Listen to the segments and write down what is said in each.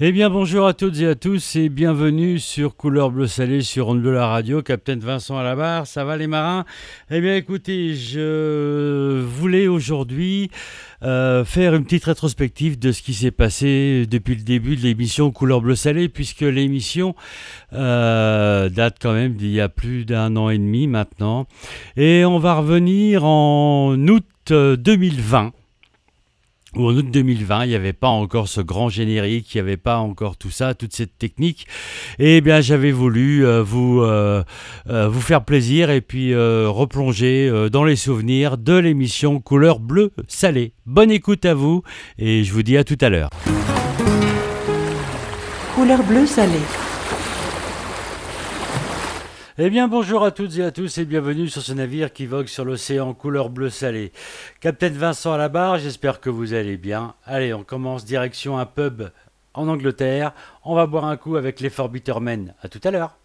Eh bien bonjour à toutes et à tous et bienvenue sur Couleur Bleu Salé sur Onde Bleu la radio, Capitaine Vincent à la barre, ça va les marins? Eh bien écoutez, je voulais aujourd'hui euh, faire une petite rétrospective de ce qui s'est passé depuis le début de l'émission Couleur Bleu Salé puisque l'émission euh, date quand même d'il y a plus d'un an et demi maintenant. Et on va revenir en août 2020 ou en août 2020, il n'y avait pas encore ce grand générique, il n'y avait pas encore tout ça, toute cette technique. Et eh bien, j'avais voulu euh, vous, euh, euh, vous faire plaisir et puis replonger dans les souvenirs de l'émission Couleur Bleu Salé. Bonne écoute à vous et je vous dis à tout à l'heure. Couleur Bleu Salé. Eh bien, bonjour à toutes et à tous et bienvenue sur ce navire qui vogue sur l'océan couleur bleu salé. Capitaine Vincent à la barre, j'espère que vous allez bien. Allez, on commence direction un pub en Angleterre. On va boire un coup avec les Forbittermen. À tout à l'heure.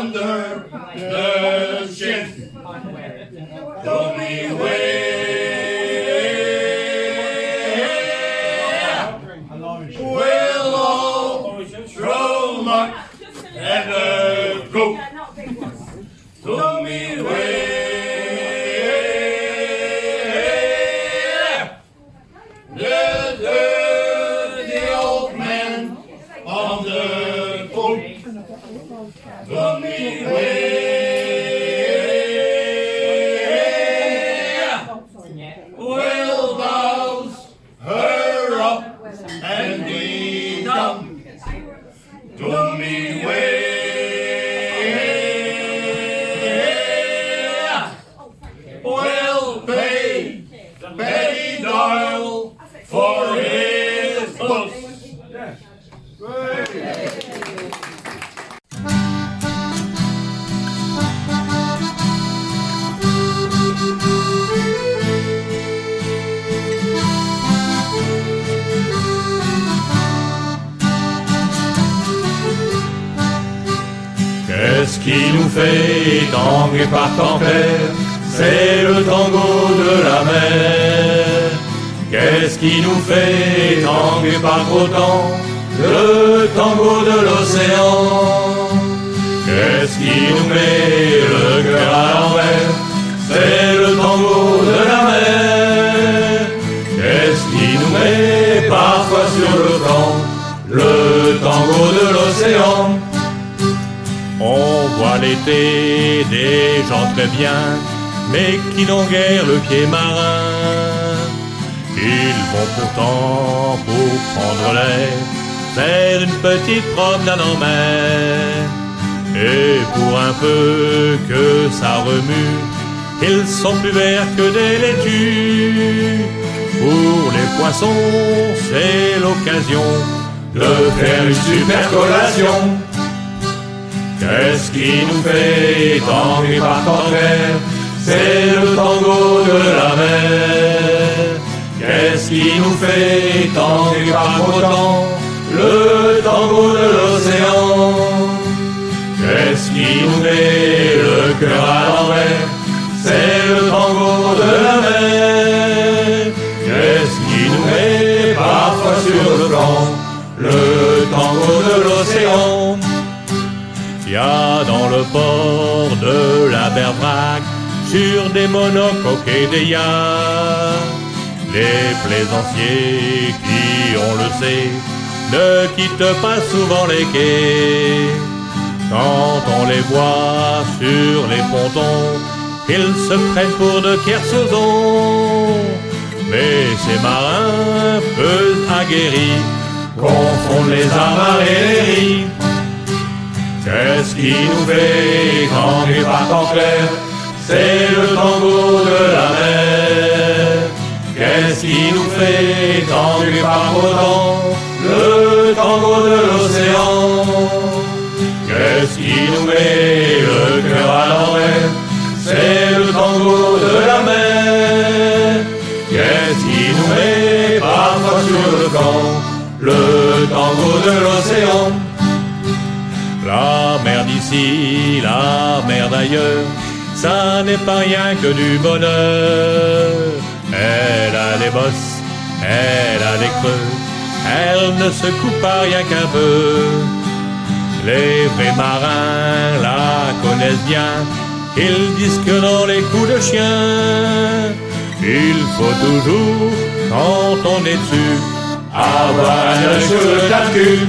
Under the chin. Show me fait tanguer par tempête, c'est le tango de la mer. Qu'est-ce qui nous fait tanguer par gros temps, le tango de l'océan? Qu'est-ce qui nous met le cœur à l'envers, c'est le tango de la mer. Qu'est-ce qui nous met parfois sur le camp, le tango de l'été des gens très bien, mais qui n'ont guère le pied marin. Ils vont pourtant pour prendre l'air, faire une petite promenade en mer. Et pour un peu que ça remue, ils sont plus verts que des laitues. Pour les poissons, c'est l'occasion de faire une super collation. Qu'est-ce qui nous fait tanguer par contraire C'est le tango de la mer. Qu'est-ce qui nous fait tanguer par autant Le tango de l'océan. Qu'est-ce qui nous met le cœur à l'envers? C'est le tango de la mer. Qu'est-ce qui nous met parfois sur le flanc? Le tango de l'océan. Y a dans le port de la Berbrac, sur des monocoques et des yachts, les plaisanciers qui, on le sait, ne quittent pas souvent les quais. Quand on les voit sur les pontons, ils se prennent pour de kersozons. Mais ces marins peu aguerris confondent les amarres Qu'est-ce qui nous fait tanguer par temps clair? C'est le tango de la mer. Qu'est-ce qui nous fait tanguer par autant le tango de l'océan Qu'est-ce qui nous met le cœur à l'envers? C'est le tango de la mer. Qu'est-ce qui nous met parfois sur le camp? Le tango de l'océan. La mer d'ici, la mer d'ailleurs, ça n'est pas rien que du bonheur. Elle a des bosses, elle a des creux, elle ne se coupe pas rien qu'un peu. Les vrais marins la connaissent bien, ils disent que dans les coups de chien, il faut toujours, quand on est dessus, avoir un œil sur le calcul.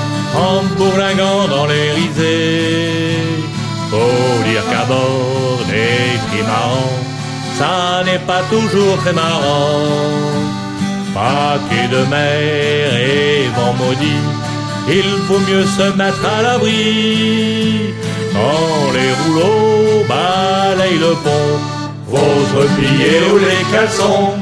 en bourlinguant dans les risées. Faut dire qu'à bord des trimarans, ça n'est pas toujours très marrant. Paquet de mer et vent maudit, il vaut mieux se mettre à l'abri. Quand les rouleaux balayent le pont, faut se plier ou les caleçons.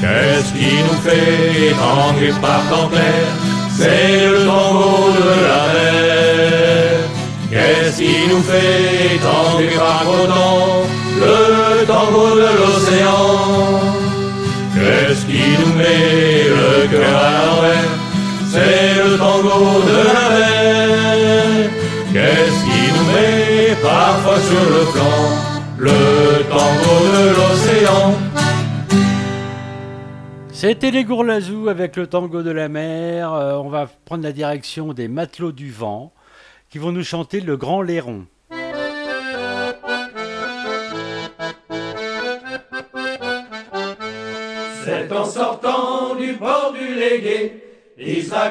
Qu'est-ce qui nous fait tanguer par temps clair? C'est le tango de la mer. Qu'est-ce qui nous fait tanguer par temps Le tango de l'océan. Qu'est-ce qui nous met le cœur à l'envers? C'est le tango de la mer. Qu'est-ce qui nous met parfois sur le flanc? Le tango de l'océan. C'était les Gourlazous avec le tango de la mer. Euh, on va prendre la direction des matelots du vent qui vont nous chanter le grand lairon. C'est en sortant du port du Légué,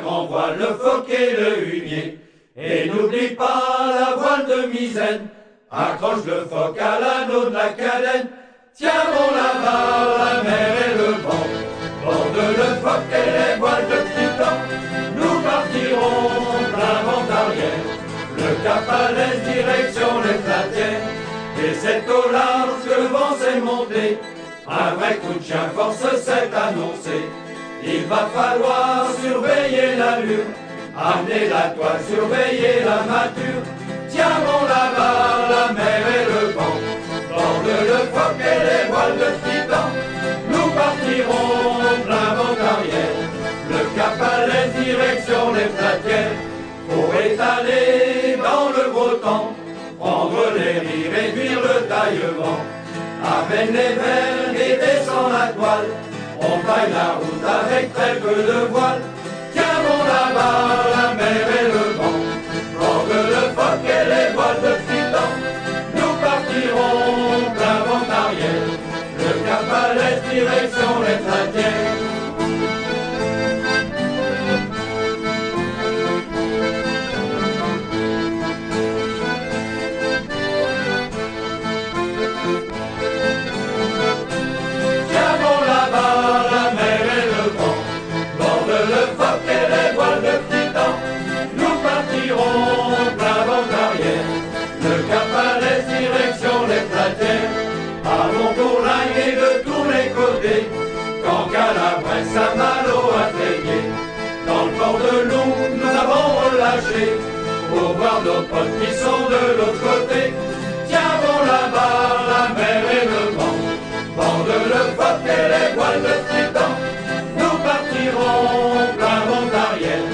grand voile le phoque et le hunier. Et n'oublie pas la voile de misaine, accroche le phoque à l'anneau de la cadenne. Tiens bon là-bas, la mer borde le phoque et les voiles de titan. Nous partirons plein vent arrière, le cap à l'est, direction les platières. Et c'est au large que le vent s'est monté, un vrai coup de chien force s'est annoncé. Il va falloir surveiller l'allure, amener la toile, surveiller la mature. Tiens bon là-bas, la mer et le vent, borde le phoque et les voiles de titan. Pour étaler dans le beau temps, prendre les riz, réduire le taillement. Amène les verres et descend la toile. On taille la route avec très peu de voile. Tiens bon là-bas, la mer et Saint-Malo a trayé. Dans le port de Lou, nous avons relâché, pour voir nos potes qui sont de l'autre côté. Tiens bon là-bas, la mer et le vent, borde le phoque et les voiles de titan. Nous partirons plein vent arrière,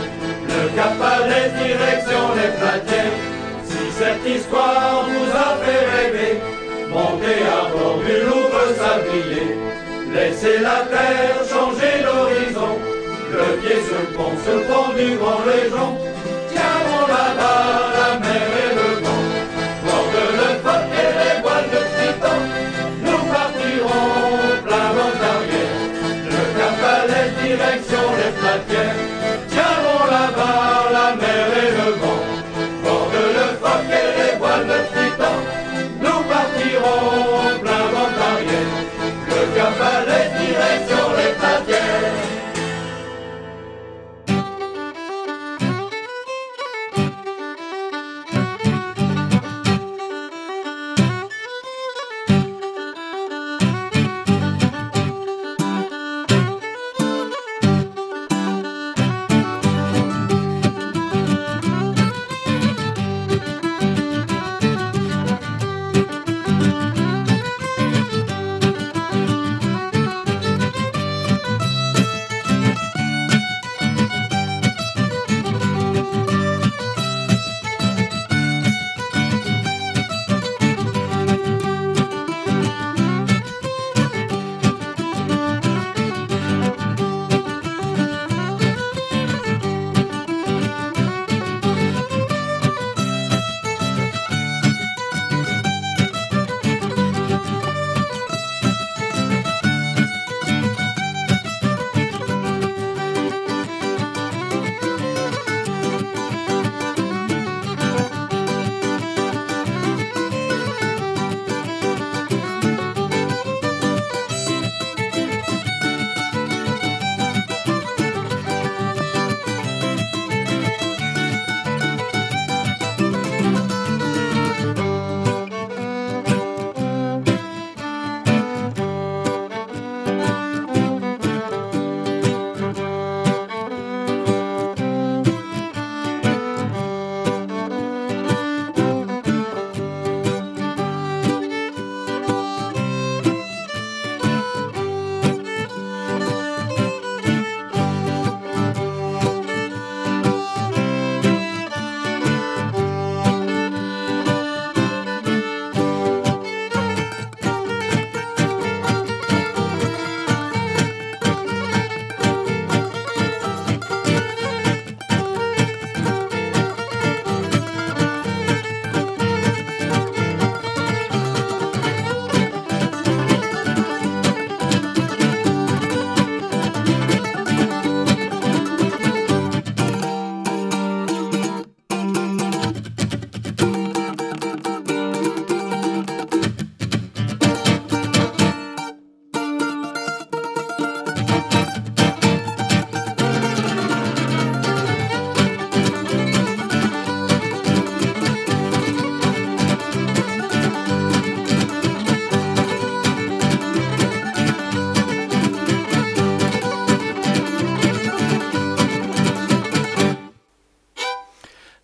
le cap à l'est, direction les platières. Si cette histoire vous a fait rêver, montez à bord du Louvre sablier. Laissez la terre changer l'horizon, le pied pont, sur le pont du Grand Légion. Tiens la mer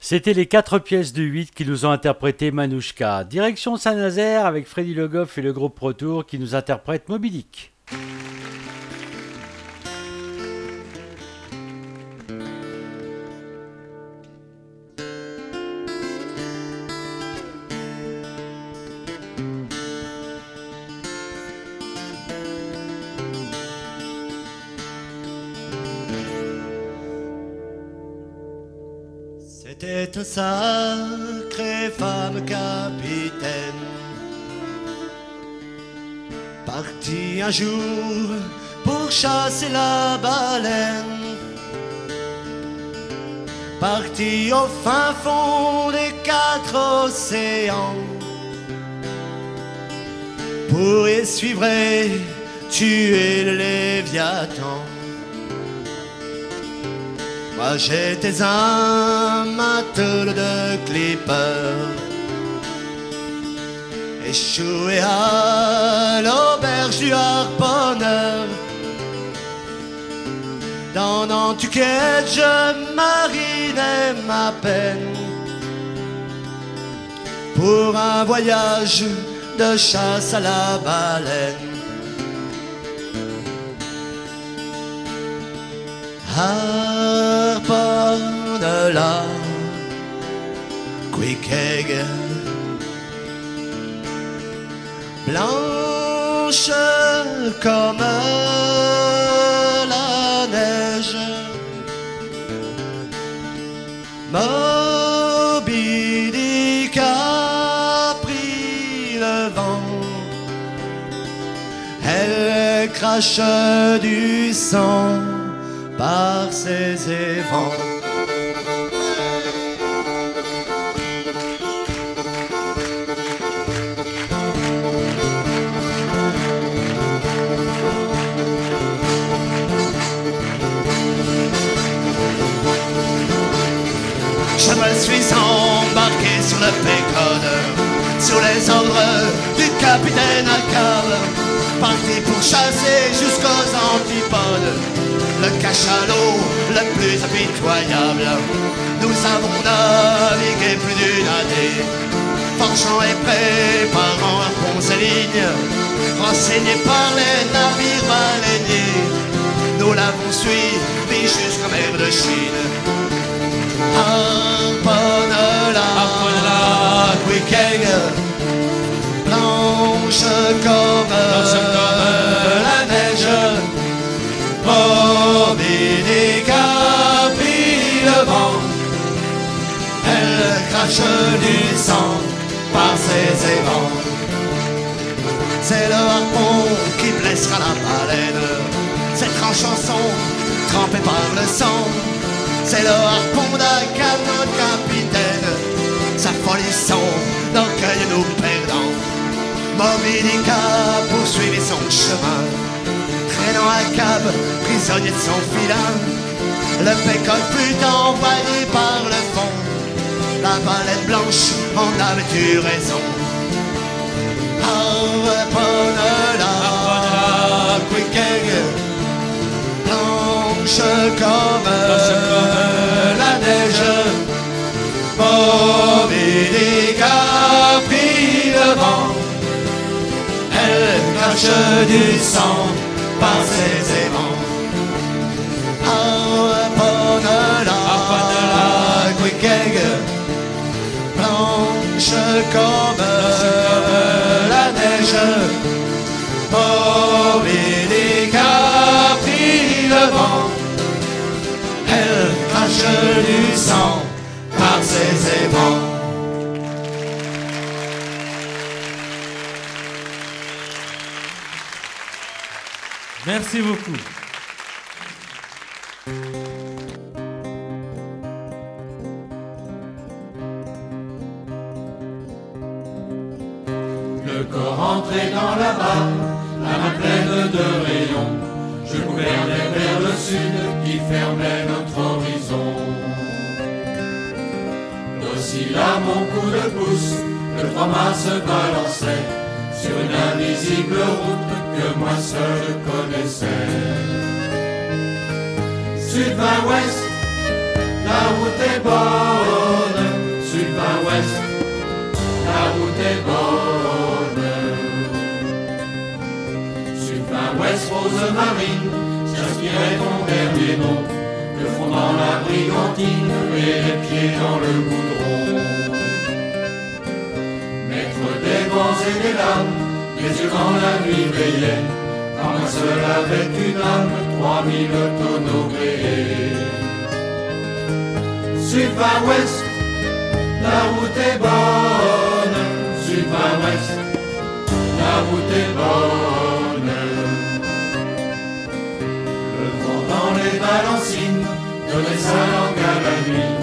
C'était les quatre pièces de 8 qui nous ont interprété Manouchka. Direction Saint-Nazaire avec Freddy Le Goff et le groupe Retour qui nous interprètent Mobilic. C'était un sacré femme capitaine, parti un jour pour chasser la baleine, parti au fin fond des quatre océans, pour y suivre tuer le Léviathan. Moi j'étais un matelot de clipper. Échoué à l'auberge du harponneur. Dans Nantucket je marinais ma peine. Pour un voyage de chasse à la baleine harpon de la quick egg blanche comme la neige. Moby Dick a pris le vent. Elle crache du sang par ses évents. Je me suis embarqué sur le Pécode, sous les ordres du capitaine Alcave, parti pour chasser jusqu'aux antipodes le cachalot le plus impitoyable. Nous avons navigué plus d'une année, forgeant et préparant un pont et ligne, renseignés par les navires baleiniers. Nous l'avons suivi jusqu'en mer de Chine. Harponne-la, blanche comme, sang par ses évents. C'est le harpon qui blessera la baleine, ses tranchants sont trempés par le sang. C'est le harpon d'un canot capitaine, sa folie son orgueil nous perdant. Moby Dick a poursuivi son chemin traînant un cab, prisonnier de son filin. Le pécole fut envahi par le fond. La baleine blanche en avait eu raison. Harponne-la, Harponne-la, quick egg, blanche comme, Blanche comme la neige. Dick a pris le vent. Elle crache du sang par ses blanche comme la neige. Dick a pris le vent, elle crache du sang par ses aimants. Merci beaucoup. fermait notre horizon. D'oscilla mon coup de pouce, le trois mâts se balançait sur une invisible route que moi seul connaissais. Sud-vin-ouest, la route est bonne. Sud-vin-ouest, la route est bonne. Sud-vin-ouest, Rose-Marine J'aspirais ton dernier nom, le fond dans la brigantine et les pieds dans le goudron. Maître des vents et des lames, les yeux quand la nuit veillait, par moi seul avec une âme, trois mille tonneaux gréés. Sud par ouest, la route est bonne, sud par ouest, la route est bonne. Sa langue à la nuit,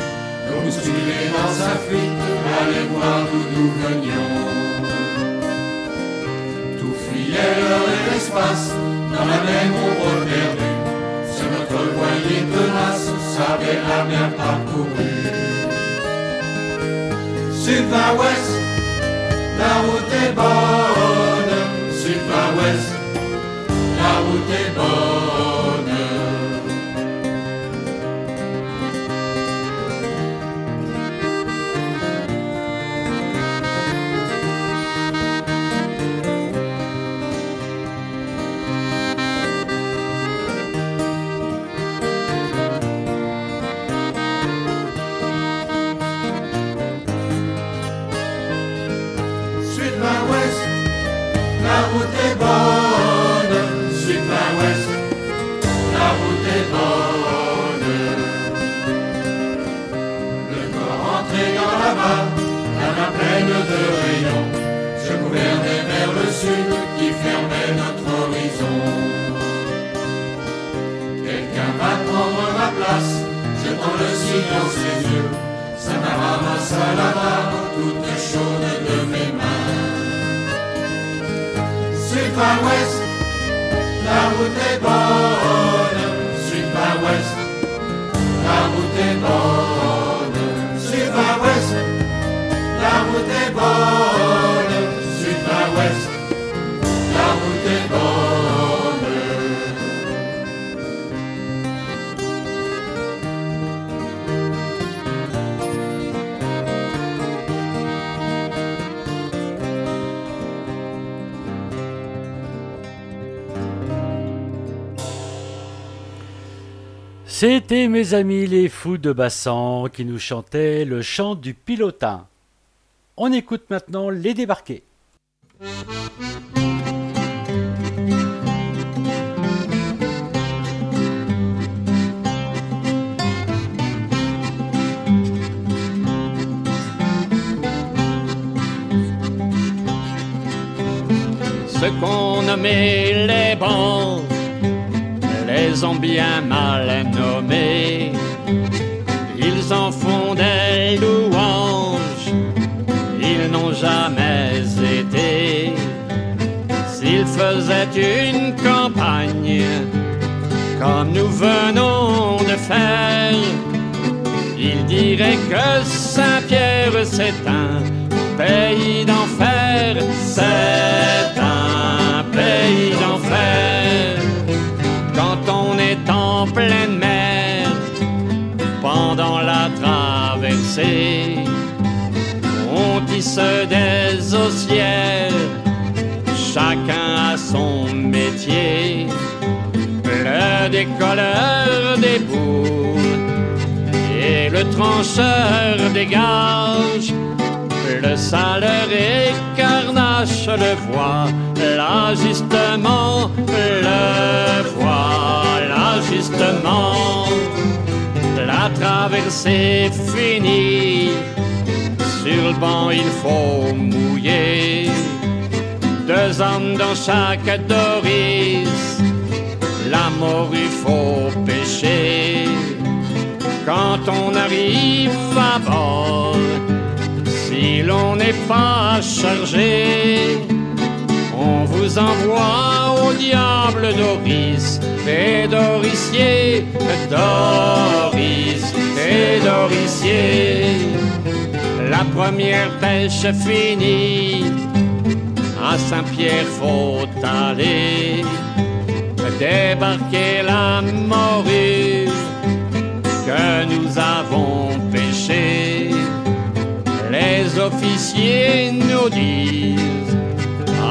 dans sa fuite, allez voir d'où nous venions. Tout fuyait l'heure et l'espace, dans la même ombre perdue, sur notre voilier tenace, savait la mer parcourue. Sud par ouest, la route est bonne. Sud par ouest, la route est bonne. Place, jetant le signe dans ses yeux. Ça m'a ramassé à la barre, toute chaude de mes mains. Sud par ouest, la route est bonne. Sud par ouest, la route est bonne. Sud par ouest, la route est bonne. C'était mes amis les fous de Bassan qui nous chantaient le chant du pilotin. On écoute maintenant les débarqués. Ce qu'on nommait les bons les ont bien mal nommés. Ils en font des louanges, ils n'ont jamais été. S'ils faisaient une campagne comme nous venons de faire, ils diraient que Saint-Pierre c'est un pays d'enfer, c'est un pays d'enfer pleine mer pendant la traversée. On tisse des ossières, chacun a son métier. Le décolleur des bouts et le trancheur des gages. Le saleur et le voit, là justement, le voit, justement. La traversée finie, sur le banc il faut mouiller. Deux hommes dans chaque doris, la mort il faut pêcher. Quand on arrive à bord, si l'on n'est pas chargé, on vous envoie au diable Doris et Doricier, Doris et Doricier. La première pêche finie, à Saint-Pierre faut aller, débarquer la morue que nous avons pêchée. Les officiers nous disent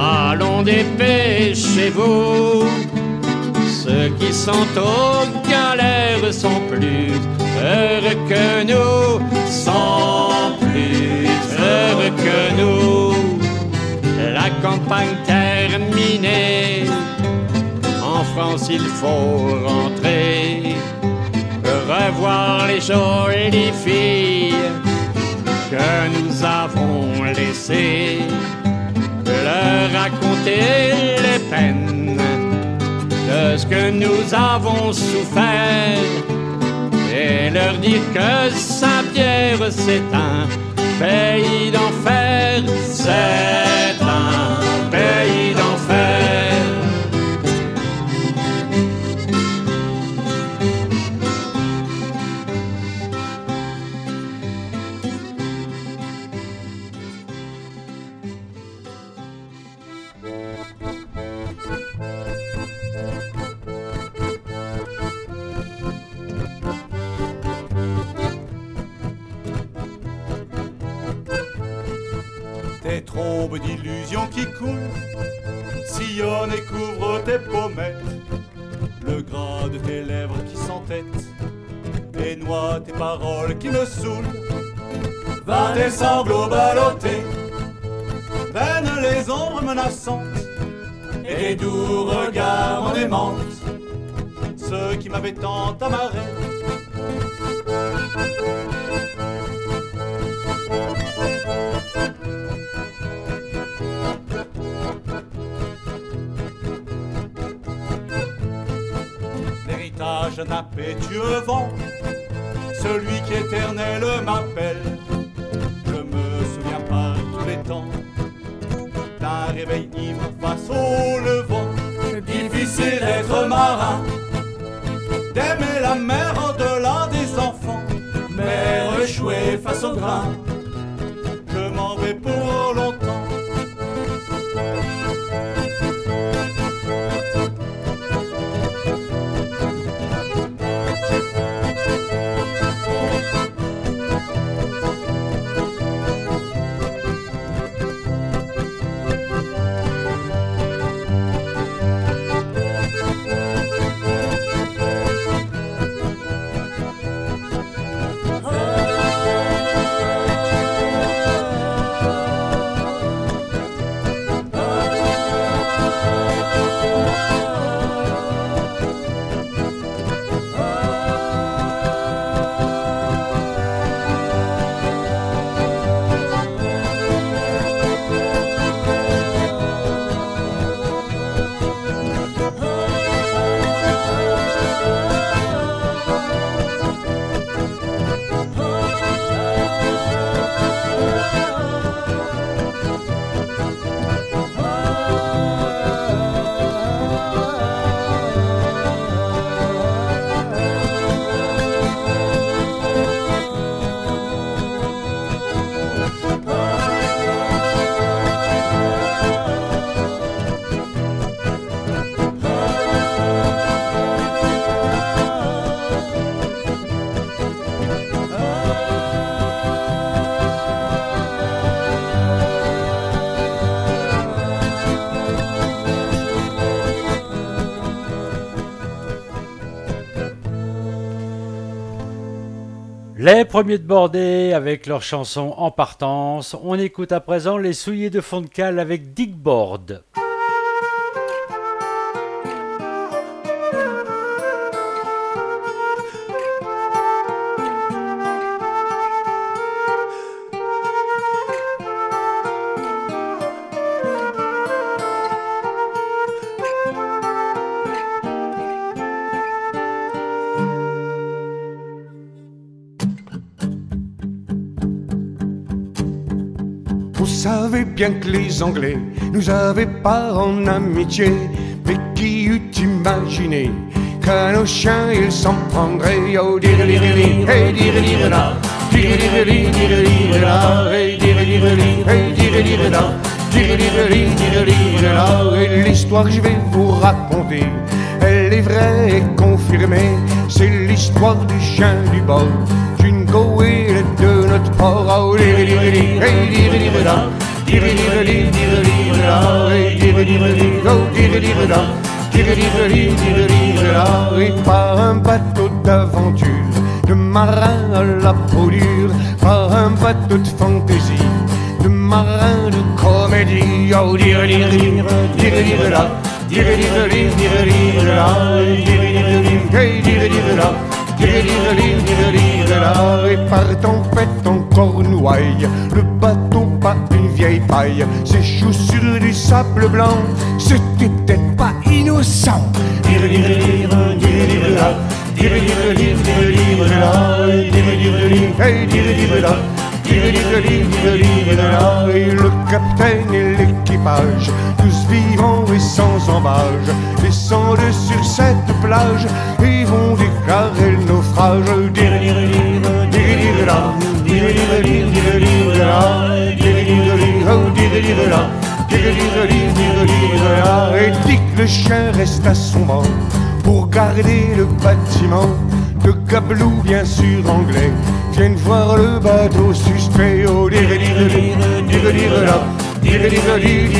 Allons dépêchez-vous. Ceux qui sont aux galères sont plus heureux que nous, sont plus heureux que nous. La campagne terminée, en France il faut rentrer, revoir les jolies filles que nous avons laissées, raconter les peines de ce que nous avons souffert. Et leur dire que Saint-Pierre c'est un pays d'enfer, c'est D'illusions qui coulent sillonnent et couvrent tes pommettes. Le gras de tes lèvres qui s'entêtent et noie tes paroles qui me saoulent. Va tes sanglots ballottés, prennent les ombres menaçantes et tes doux regards en aimantes, ceux qui m'avaient tant amarré. L'héritage d'un impétueux vent, celui qui éternel m'appelle. Je me souviens par tous les temps d'un réveil ivre face au levant. Difficile d'être marin, d'aimer la mer au-delà des enfants, mais échoué face au grain. Je m'en vais pour longtemps. Les premiers de Bordée avec leur chanson En partance. On écoute à présent les souliers de fond de cale avec Dick Board. Bien que les Anglais nous avaient pas en amitié, mais qui eût imaginé qu'à nos chiens ils s'en prendraient Oh dirilirili, hey dirilirila, dirilirili, dirilirila, hey dirilirili, hey dirilirila, dirilirili, dirilirila. Et l'histoire que je vais vous raconter, elle est vraie et confirmée, c'est l'histoire du chien du bord. Jingo et de notre port, oh oh par un bateau d'aventure, de marin à la peau par un bateau de fantaisie, de marin de comédie. Oh, là, là. Et par tempête en cornouaille, le bateau pas une vieille paille, ses chaussures du sable blanc, c'était peut-être pas innocent. Et le capitaine et l'équipage, tous vivants et sans embâge, descendent sur cette plage et vont déclarer le naufrage. Et dit que le chien reste à son banc pour garder le bâtiment. De Gablou, bien sûr anglais, viennent voir le bateau suspect. Oh, dire, dire, dire, dire, dire, là, dire, dire, dire,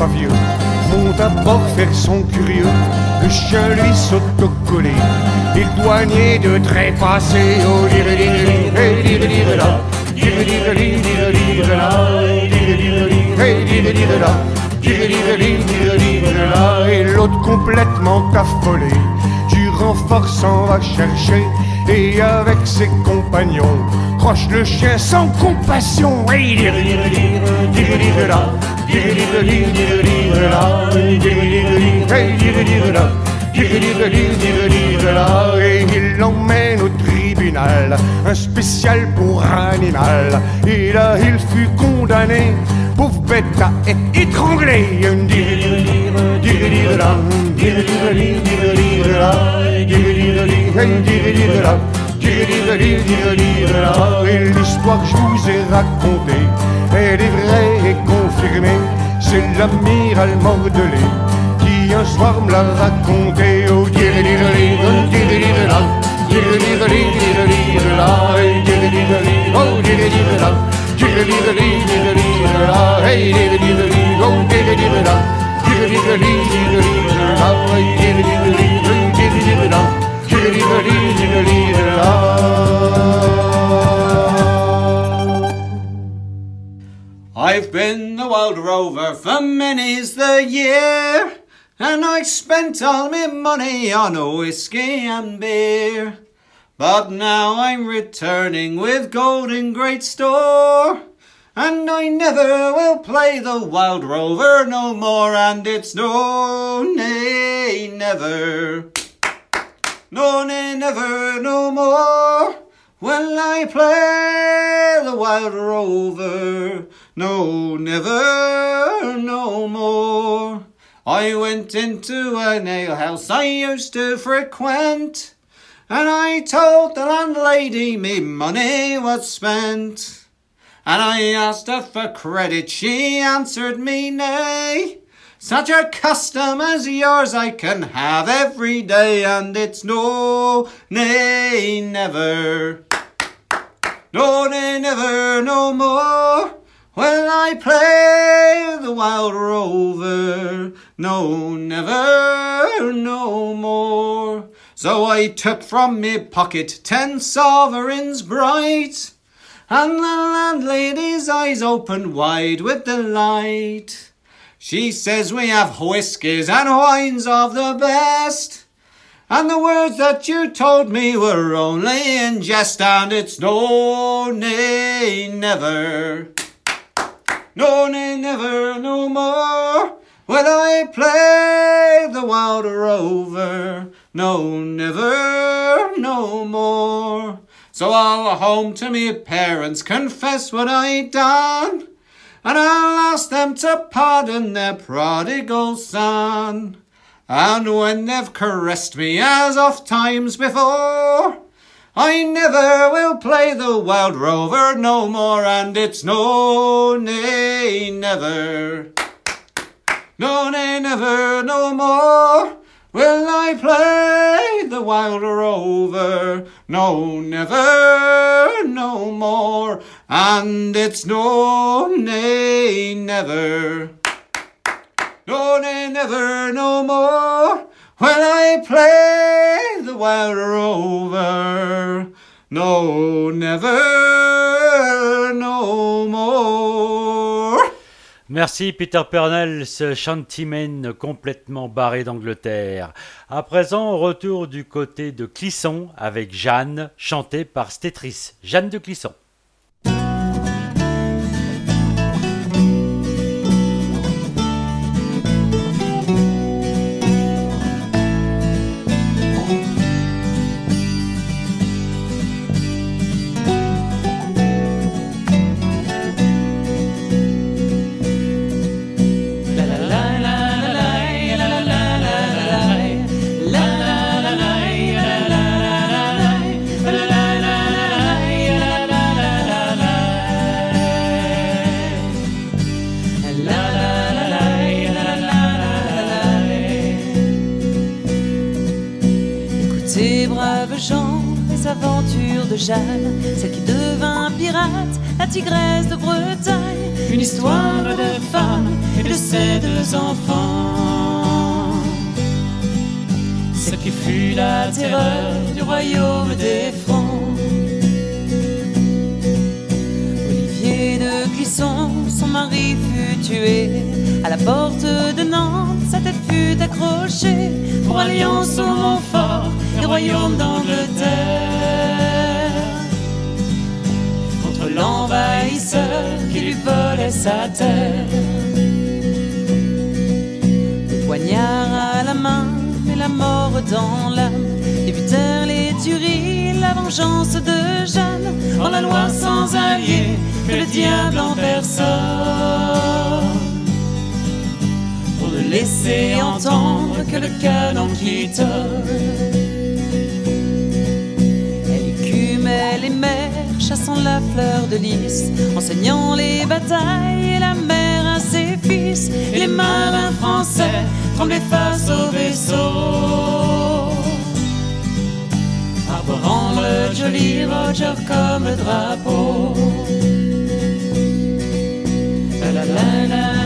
pas vieux vont d'abord faire son curieux. Le chien lui saute au collet. Et le douanier de trépasser. Oh, dire, dire, dire, dire, là. Dire, là. Dire, dire, dire, dire, là. Dire, dire, dire, dire, là. Et l'autre complètement affolé. Du renfort s'en va chercher. Et avec ses compagnons, croche le chien sans compassion. Hey, dire, dire, dire, dire, dire, là. Et il l'emmène au tribunal, un spécial pour animal. Et là, il fut condamné, pauvre bête à être étranglé. Et l'histoire que je vous ai racontée, elle est vraie et C'est l'amiral Mordelé qui un soir me l'a raconté. Oh, dire, I've been the wild rover for many's the year, and I spent all my money on whiskey and beer. But now I'm returning with gold in great store, and I never will play the wild rover no more, and it's no, nay, never. No, nay, never, no more. Will I play the wild rover? No, never, no more. I went into an alehouse I used to frequent, and I told the landlady me money was spent. And I asked her for credit, she answered me nay. Such a custom as yours I can have every day, and it's no, nay, never. No, nay, never, no more. When I play the wild rover, no, never, no more. So I took from me pocket ten sovereigns bright, and the landlady's eyes opened wide with delight. She says we have whiskies and wines of the best. And the words that you told me were only in jest, and it's no, nay, never. No, nay, never, no more. Will I play the wild rover? No, never, no more. So I'll home to me parents, confess what I done, and I'll ask them to pardon their prodigal son. And when they've caressed me as oft times before, I never will play the wild rover no more, and it's no, nay, never. No, nay, never, no more will I play the wild rover. No, never, no more, and it's no, nay, never. No, nay, never, no more will I play the rover. No, never, no more. Merci Peter Pernell, ce shantyman complètement barré d'Angleterre. À présent, retour du côté de Clisson avec Jeanne, chantée par Stétris. Jeanne de Clisson. Celle qui devint pirate, la tigresse de Bretagne, une histoire de femme et de ses deux enfants. Celle qui fut la terreur du royaume des Francs. Olivier de Clisson, son mari fut tué. À la porte de Nantes, sa tête fut accrochée pour alliance au Montfort et royaume d'Angleterre. L'envahisseur qui lui volait sa terre. Le poignard à la main et la mort dans l'âme débutèrent les tueries, la vengeance de Jeanne en la loi sans allié que le diable en personne pour ne laisser entendre que le canon qui tonne. Elle écumait les mers, chassant la fleur de lys, enseignant les batailles et la mer à ses fils. Et les marins français tremblaient face au vaisseau. Arborant le joli Roger comme drapeau. La la, la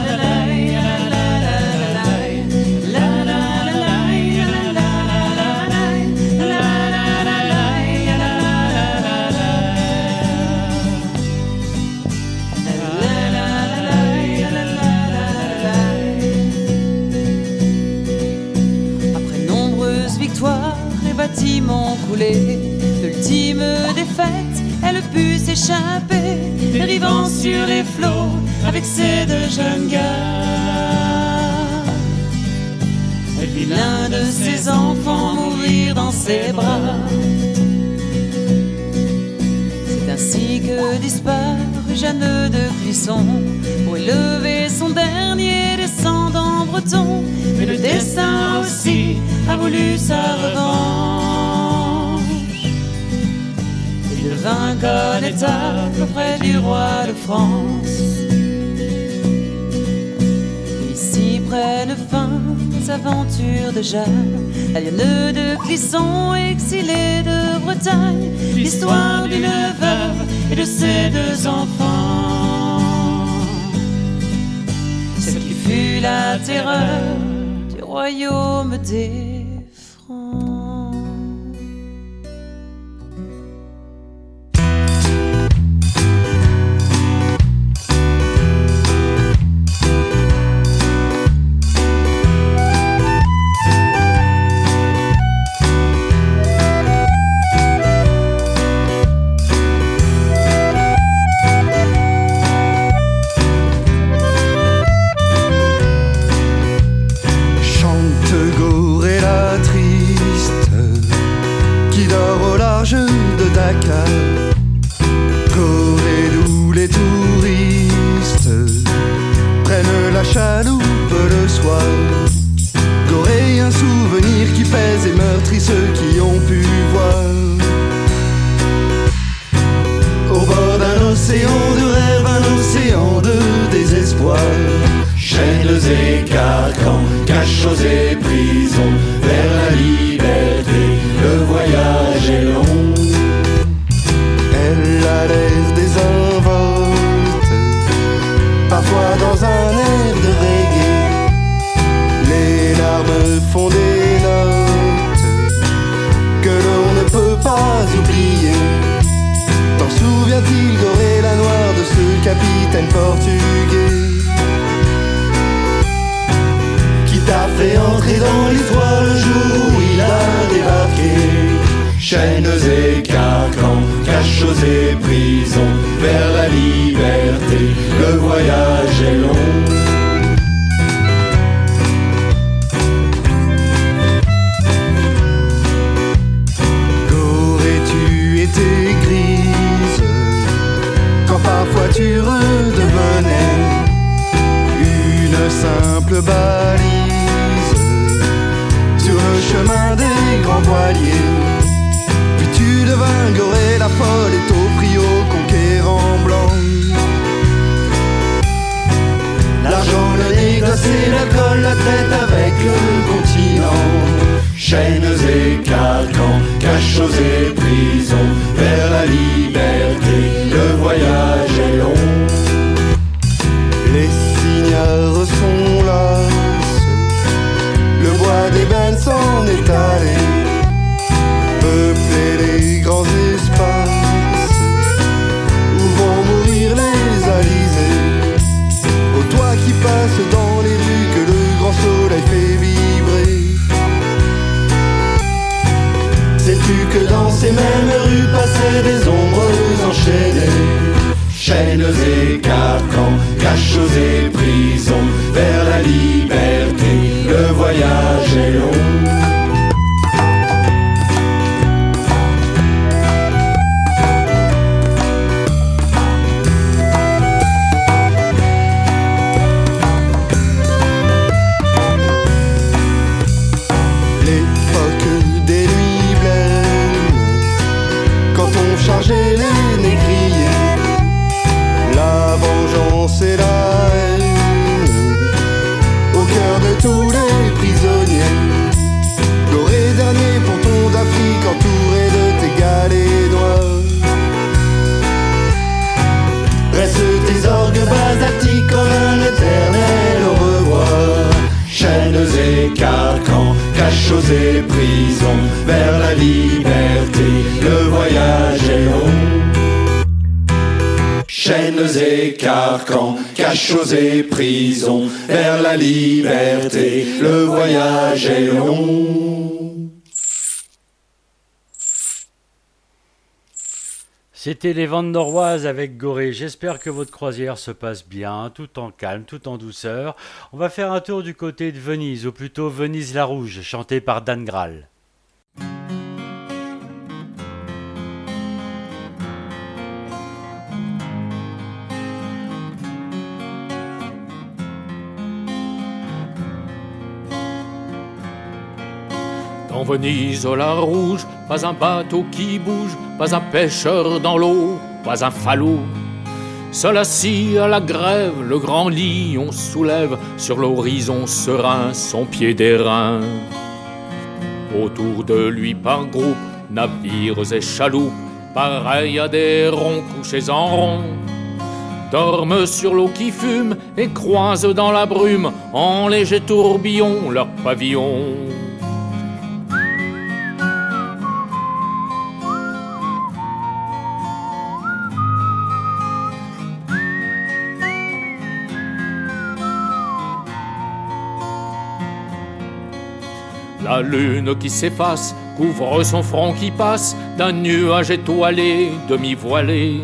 l'ultime défaite, elle put s'échapper, dérivant sur les flots avec ses deux jeunes gars. Elle vit l'un de ses enfants mourir dans ses bras. C'est ainsi que disparut Jeanne de Clisson pour élever son dernier descendant breton. Mais le destin aussi a voulu sa revanche. Connétable auprès du roi de France. Ici prennent fin les aventures de Jeanne, lionne de Clisson, exilée de Bretagne, l'histoire d'une veuve et de ses deux enfants. Celle qui fut la terreur du royaume des vers la liberté, le voyage est long. C'était les ventes noroises avec Gorée. J'espère que votre croisière se passe bien, tout en calme, tout en douceur. On va faire un tour du côté de Venise, ou plutôt Venise la Rouge, chantée par Dan Graal. Dans Venise la rouge, pas un bateau qui bouge, pas un pêcheur dans l'eau, pas un falot. Seul assis à la grève, le grand lion soulève sur l'horizon serein son pied d'airain. Autour de lui par groupe, navires et chaloupes, pareils à des ronds couchés en rond, dorment sur l'eau qui fume et croisent dans la brume en léger tourbillon leurs pavillons. La lune qui s'efface couvre son front qui passe d'un nuage étoilé, demi-voilé.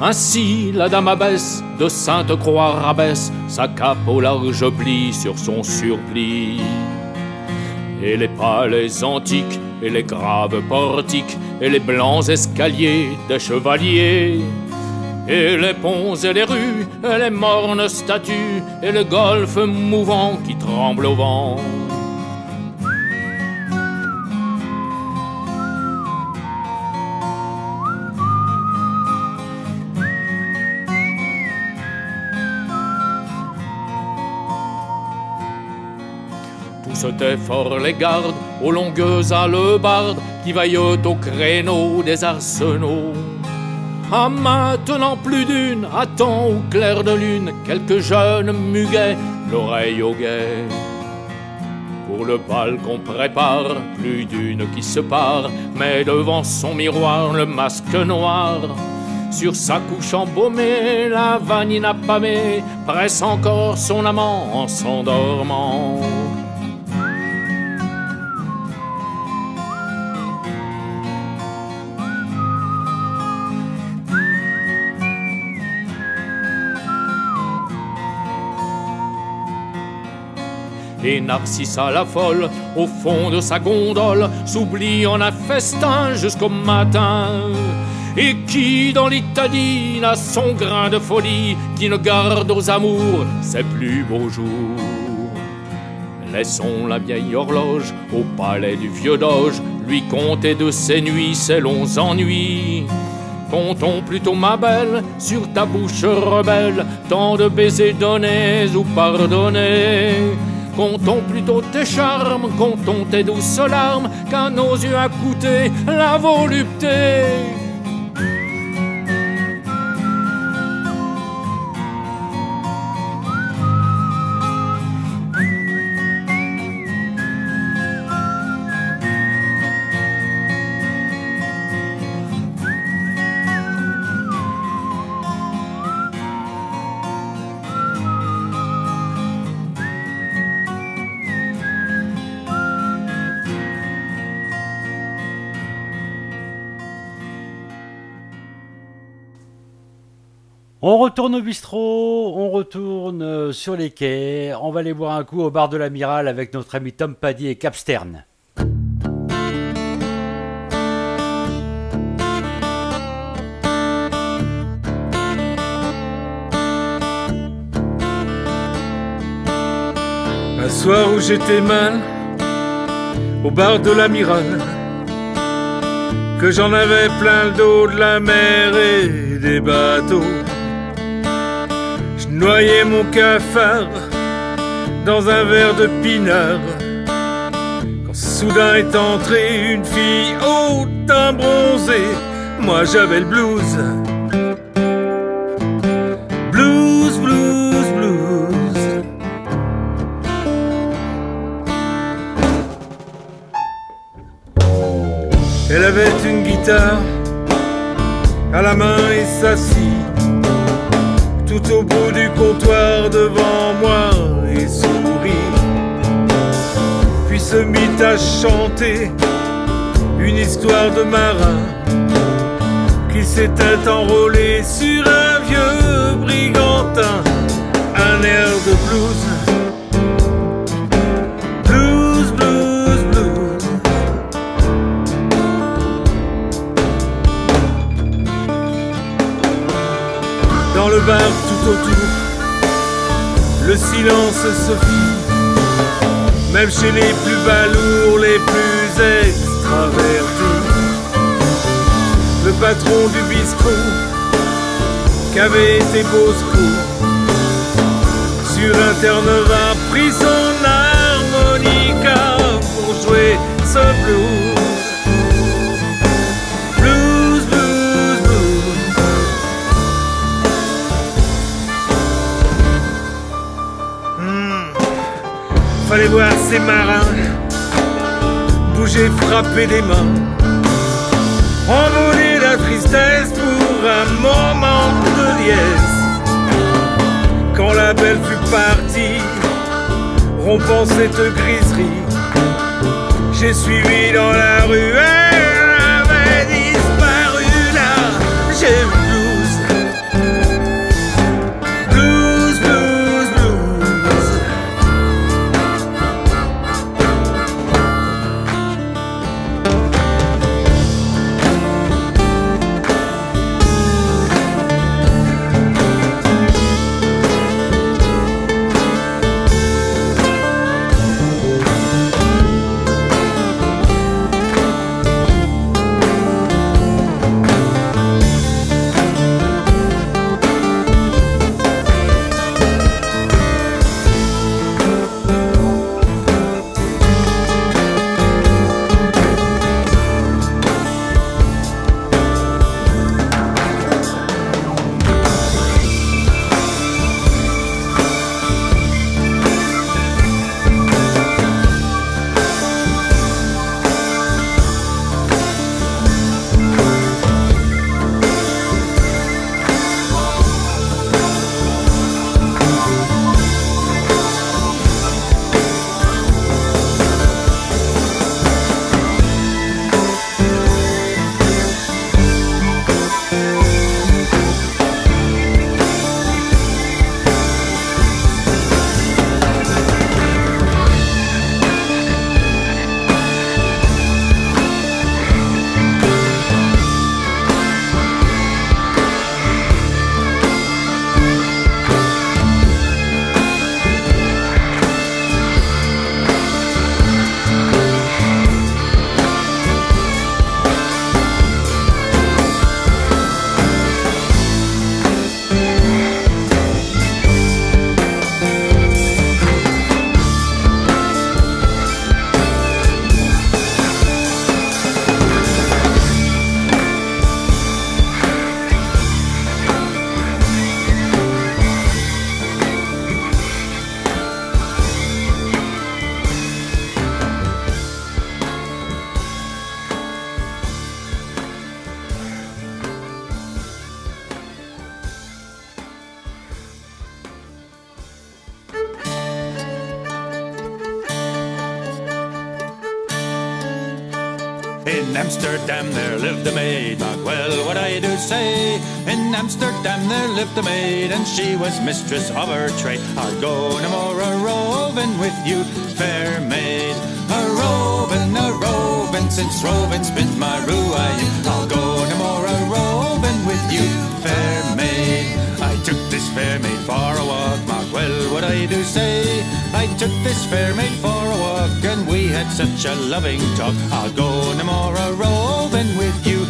Ainsi la dame abaisse, de sainte croix rabaisse sa cape au large pli sur son surplis. Et les palais antiques, et les graves portiques, et les blancs escaliers des chevaliers, et les ponts et les rues, et les mornes statues, et le golfe mouvant qui tremble au vent. C'était fort les gardes aux longues hallebardes qui vaillent au créneau des arsenaux. Ah, maintenant plus d'une, à temps clair de lune, quelques jeunes muguets, l'oreille au guet. Pour le bal qu'on prépare, plus d'une qui se part, met devant son miroir le masque noir. Sur sa couche embaumée, la vanille pâmée presse encore son amant en s'endormant. Et Narcisse à la folle, au fond de sa gondole, s'oublie en un festin jusqu'au matin. Et qui dans l'Italie a son grain de folie, qui ne garde aux amours ses plus beaux jours? Laissons la vieille horloge au palais du vieux doge, lui compter de ses nuits ses longs ennuis. Comptons plutôt ma belle sur ta bouche rebelle, tant de baisers donnés ou pardonnés. Comptons plutôt tes charmes, comptons tes douces larmes, qu'à nos yeux a coûté la volupté. On retourne au bistrot, on retourne euh, sur les quais, on va aller boire un coup au bar de l'Amiral avec notre ami Tom Paddy et Capstern. Un soir où j'étais mal, au bar de l'Amiral, que j'en avais plein le dos de la mer et des bateaux. Noyais mon cafard dans un verre de pinard. Quand soudain est entrée une fille au teint bronzé, moi j'avais le blues. Blues, blues, blues. Elle avait une guitare à la main et s'assit tout au bout du comptoir devant moi et sourit. Puis se mit à chanter une histoire de marin qui s'était enrôlé sur un vieux brigantin, un air de blues. Dans le bar le silence se fit, même chez les plus balourds, les plus extravertis. Le patron du bistrot, qu'avait été Bosco, sur un Terre-Neuve a pris son harmonica pour jouer ce. Blues, Fallait voir ces marins bouger, frapper des mains, envoler la tristesse pour un moment de dièse. Quand la belle fut partie, rompant cette griserie, j'ai suivi dans la rue, she was mistress of her trade. I'll go no more a roving with you, fair maid. A roving, a roving, since roving's been my ruin. I'll go no more a roving with you, fair maid. I took this fair maid for a walk, mark well what I do say. I took this fair maid for a walk, and we had such a loving talk. I'll go no more a roving with you,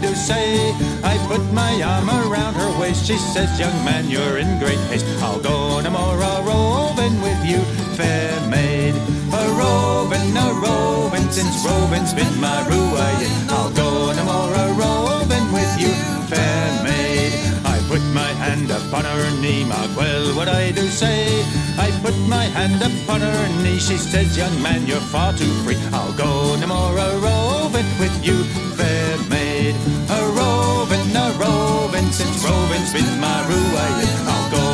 do say. I put my arm around her waist. She says, Young man, you're in great haste. I'll go no more a roving with you, fair maid. A roving, a roving, since roving's been my ruin. I'll go no more a roving with you, fair maid. I put my hand upon her knee, mark well what I do say. I put my hand upon her knee. She says, Young man, you're far too free. I'll go no more a roving with you, my. I'll go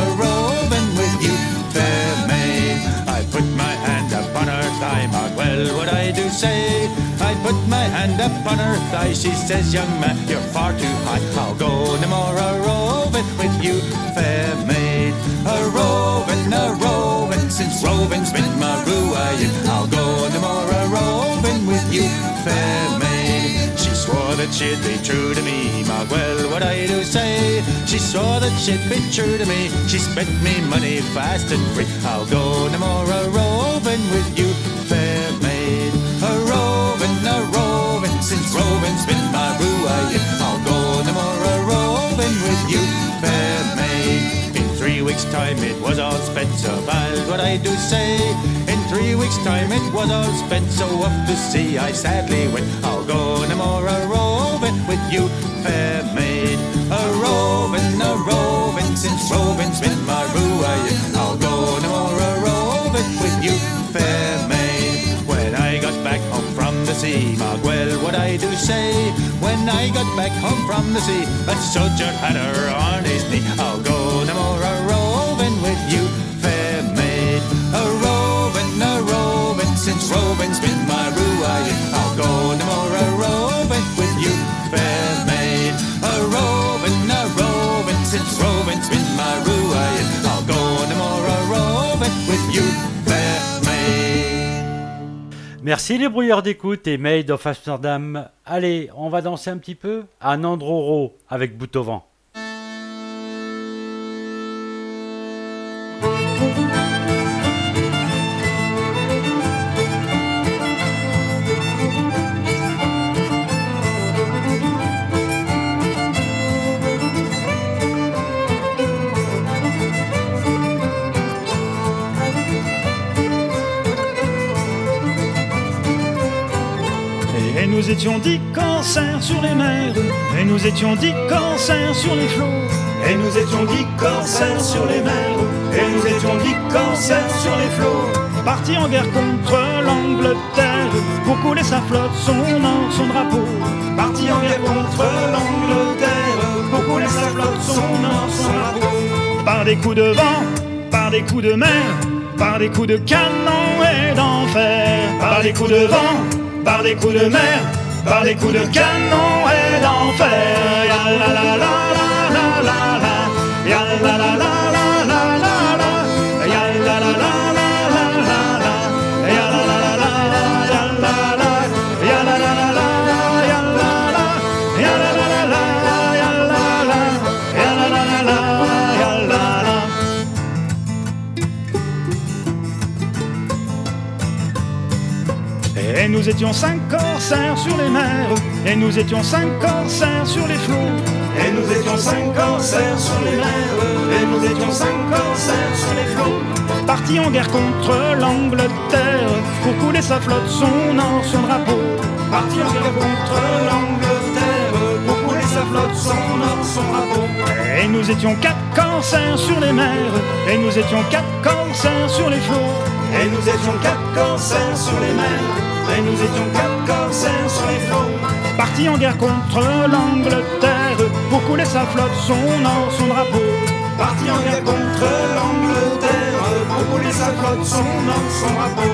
a roving with you, fair maid. I put my hand upon her thigh, mark well what I do say. I put my hand upon her thigh. She says, Young man, you're far too high. I'll go a roving with you, fair maid. A roving, a roving, since roving's been my ruin. I'll go a roving with you, fair maid. Swore that she'd be true to me, mark well what I do say. She swore that she'd be true to me. She spent me money fast and free. I'll go no more a roving with you, fair maid. A roving, a roving, since roving's been my ruin. I'll go no more a roving with you, fair maid. In three weeks' time it was all spent, so bad what I do say. Three weeks' time it was all spent, so off to sea I sadly went. I'll go no more a roving with you, fair maid. A roving, a roving, since roving's been my ruin. I'll go no more a roving with you, fair maid. When I got back home from the sea, mark well what I do say. When I got back home from the sea, a soldier had her on his knee. I'll go no more a roving with you, fair maid. A roving, Merci les brouilleurs d'écoute et Maid of Amsterdam. Allez, on va danser un petit peu à Nandroro avec Bout. Étions dix corsaires sur les mers, et nous étions dix corsaires sur les flots, et nous étions dix corsaires sur les mers, et nous étions dix corsaires sur les flots, partis en guerre contre l'Angleterre, pour couler sa flotte, son nom, son drapeau, partis en guerre contre l'Angleterre, pour couler sa flotte, son nom, son drapeau, par des coups de vent, par des coups de mer, par des coups de canon et d'enfer, par des coups de vent, par des coups de mer, par des coups de canon et d'enfer. Nous étions cinq corsaires sur les mers, et nous étions cinq corsaires sur les flots, et nous étions cinq corsaires sur les mers, et nous étions cinq corsaires sur les flots, partis en guerre contre l'Angleterre, pour couler sa flotte, son nom, son drapeau, partis en guerre contre l'Angleterre, pour couler sa flotte, son nom, son drapeau. Et nous étions quatre corsaires sur les mers, et nous étions quatre corsaires sur les flots, Et nous étions quatre corsaires sur les mers. Et nous étions quatre corsaires sur les flots. Partis en guerre contre l'Angleterre pour couler sa flotte, son or, son drapeau. Partis en guerre contre l'Angleterre pour couler sa flotte, son or, son drapeau.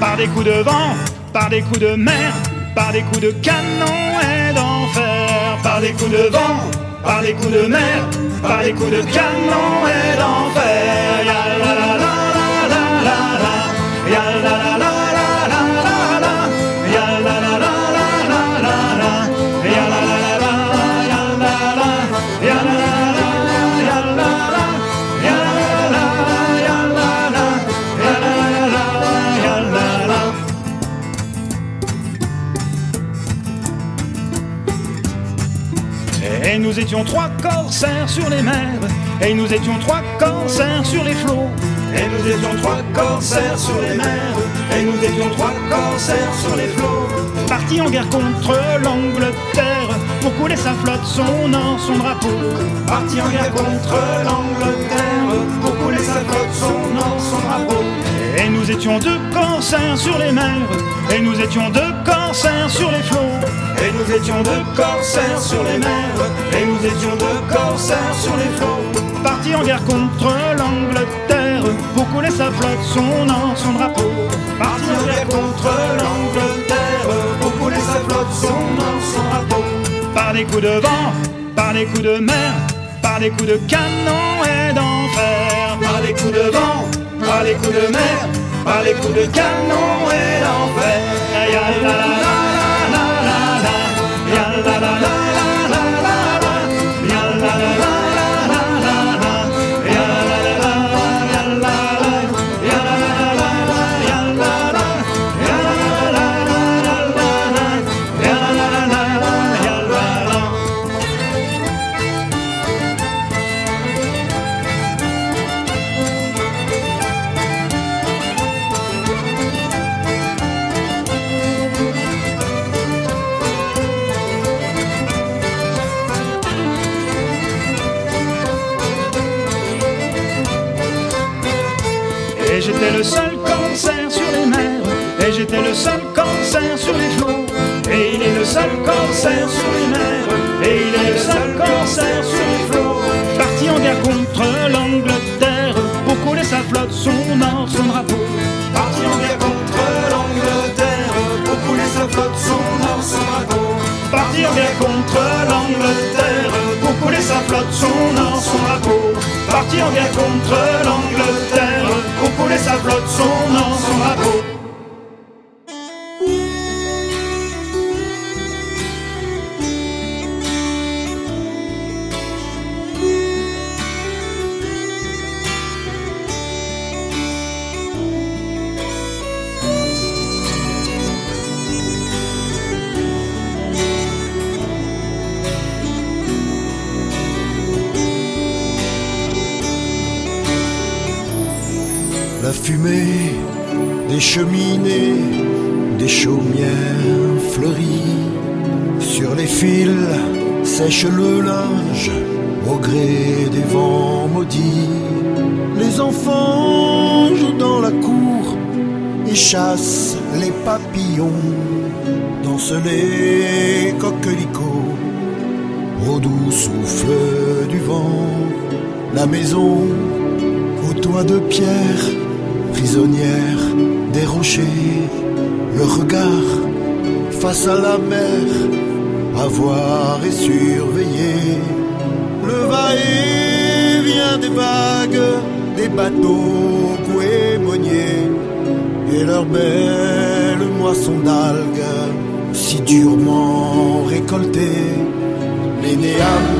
Par des coups de vent, par des coups de mer, par des coups de canon et d'enfer. Par des coups de vent, par des coups de mer, par des coups de canon et d'enfer. Et nous étions trois corsaires sur les mers, et nous étions trois corsaires sur les flots. Et nous étions trois corsaires sur les mers, et nous étions trois corsaires sur les flots. Partis en guerre contre l'Angleterre, pour couler sa flotte, son or, son drapeau. Partis en guerre contre l'Angleterre, pour couler sa flotte, son or, son drapeau. Et nous étions deux corsaires sur les mers, et nous étions deux corsaires sur les flots. Et nous étions deux corsaires sur les mers, et nous étions deux corsaires sur les flots. Partis en guerre contre l'Angleterre, pour couler sa flotte, son or, son drapeau. Guerre contre l'Angleterre, pour couler sa flotte, son or, son drapeau. Par des coups de vent, par des coups de mer, par des coups de canon et d'enfer. Par des coups de vent, par des coups de mer, par des coups de canon et d'enfer. J'étais le seul corsaire sur les mers, et j'étais le seul corsaire sur les flots. Et il est le seul corsaire sur les mers, et il est le seul corsaire sur les flots. Parti en guerre contre l'Angleterre, pour couler sa flotte, son or, son drapeau. Parti en guerre contre l'Angleterre, pour couler sa flotte, son or, son drapeau. Parti en guerre contre l'Angleterre, pour couler sa flotte, son or, son drapeau. Parti en guerre contre l'Angleterre, couler sa flotte, son or, son drapeau. Des cheminées, des chaumières fleuries, sur les fils sèche le linge au gré des vents maudits. Les enfants jouent dans la cour et chassent les papillons, dansent les coquelicots au doux souffle du vent. La maison au toit de pierre, prisonnière des rochers, le regard face à la mer, à voir et surveiller. Le va-et-vient des vagues, des bateaux goémoniers et leur belle moisson d'algues, si durement récoltées, les néams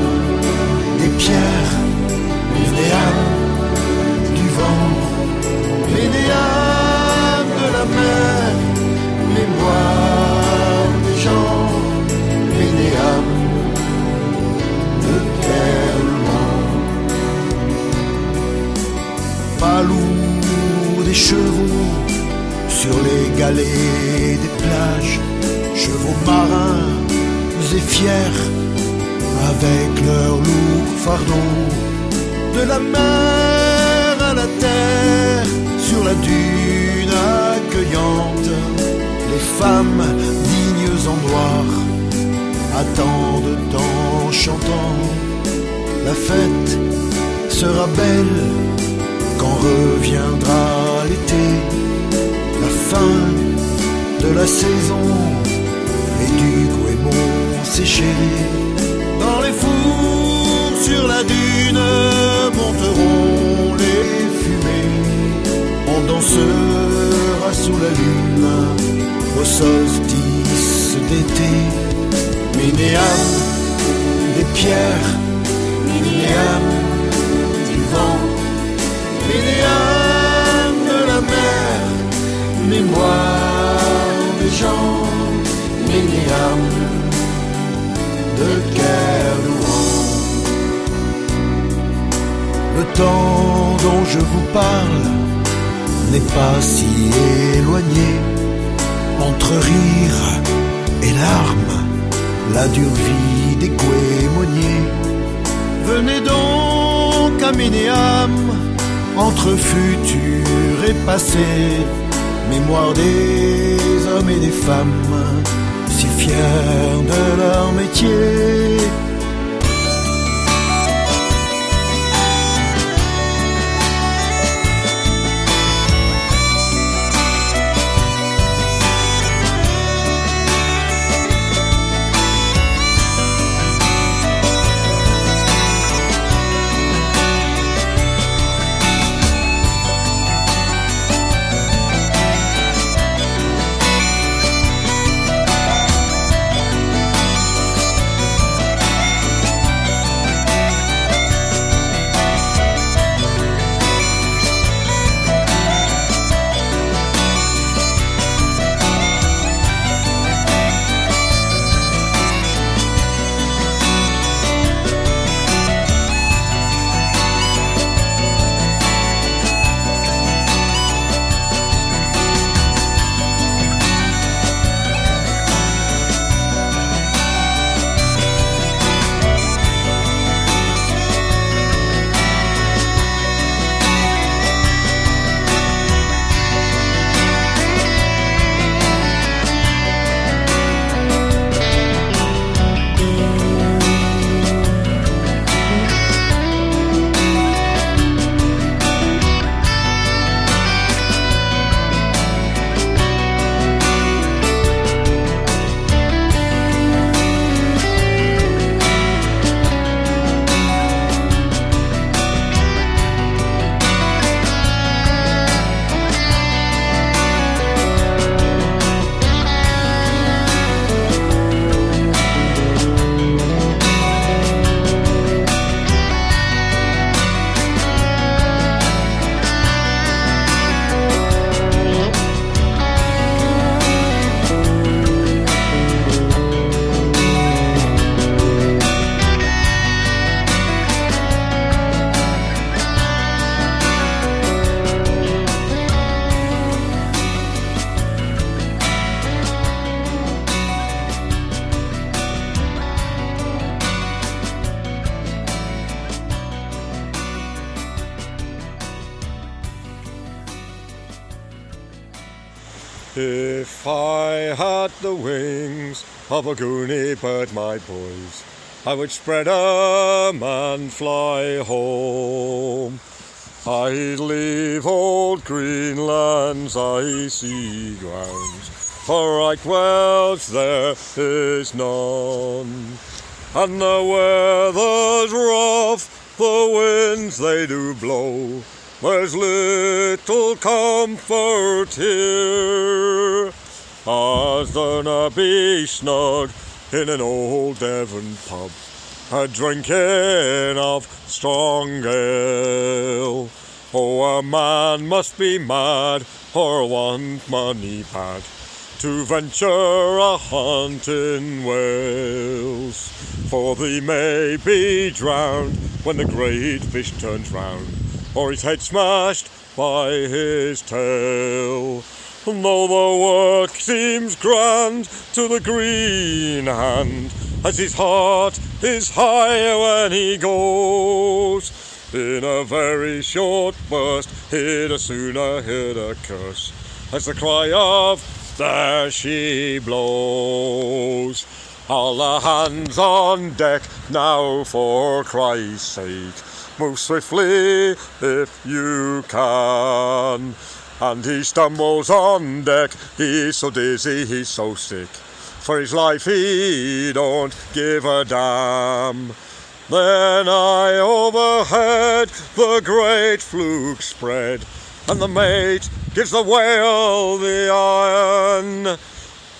of a goonie bird, my boys, I would spread spread 'em and fly home. I'd leave old Greenland's icy grounds, for right Welsh there is none. And the weather's rough, the winds they do blow, there's little comfort here, as there be snug in an old Devon pub, a drinking of strong ale. Oh, a man must be mad or want money bad to venture a hunt in Wales. For they may be drowned when the great fish turns round, or his head smashed by his tail. And though the work seems grand to the green hand, as his heart is high when he goes, in a very short burst he'd as sooner hear a curse as the cry of there she blows. All the hands on deck now for Christ's sake. move swiftly if you can. And he stumbles on deck, he's so dizzy, he's so sick. For his life he don't give a damn. Then I overheard the great fluke spread, and the mate gives the whale the iron.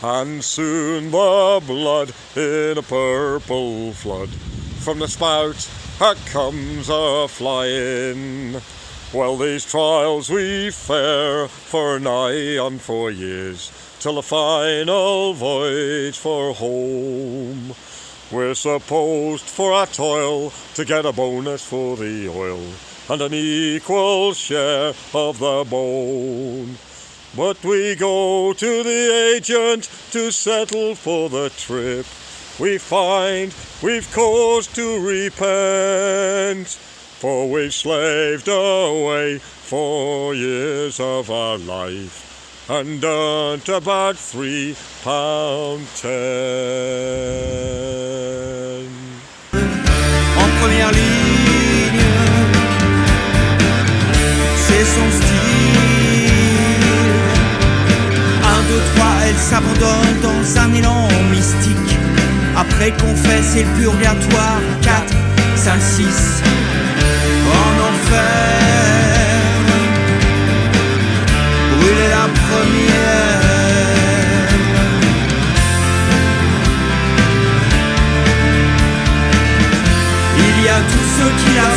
And soon the blood in a purple flood from the spout comes a flying. Well, these trials we fare for nigh on four years, till the final voyage for home. We're supposed for our toil to get a bonus for the oil and an equal share of the bone. But we go to the agent to settle for the trip. We find we've cause to repent, for we've slaved away four years of our life and earned about three pound ten. en première ligne. C'est son style. Un, deux, trois, elle s'abandonne dans un élan mystique. Après confesse et le purgatoire. 4, 5, 6. En enfer. Brûler la première. Il y a tous ceux qui la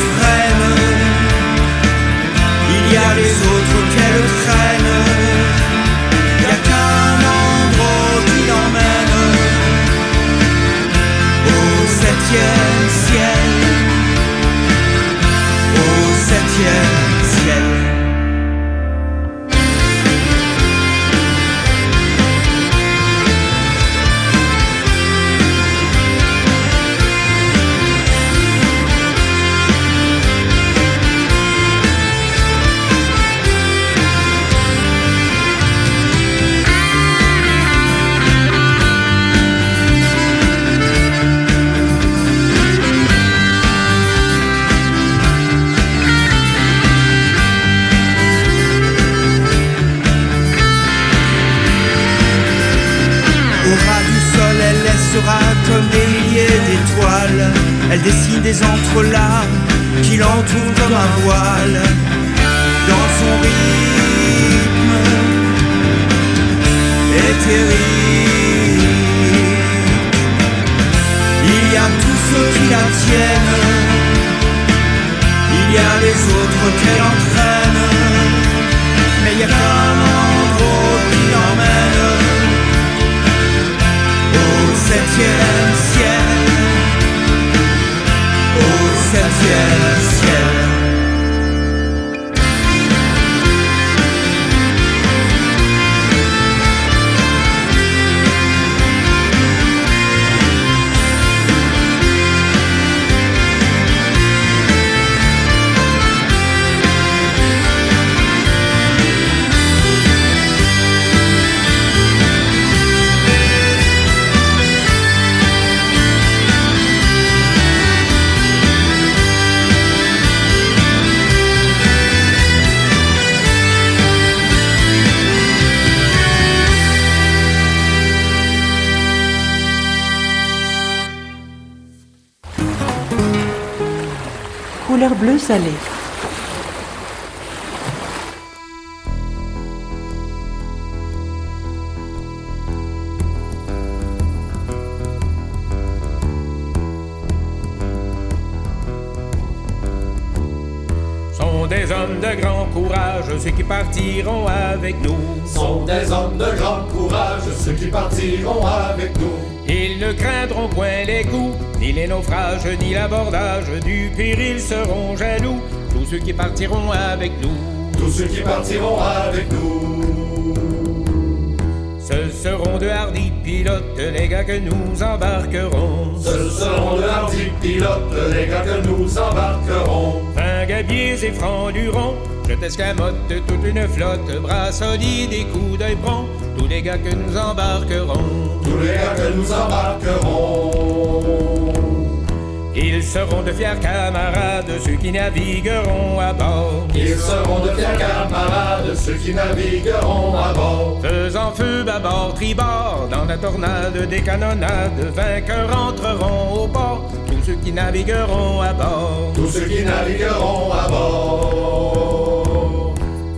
seront de fiers camarades, ceux qui navigueront à bord. Ils seront de fiers camarades, ceux qui navigueront à bord. Faisant feu bâbord, tribord, dans la tornade des canonnades, vainqueurs entreront au port, tous ceux qui navigueront à bord. Tous ceux qui navigueront à bord.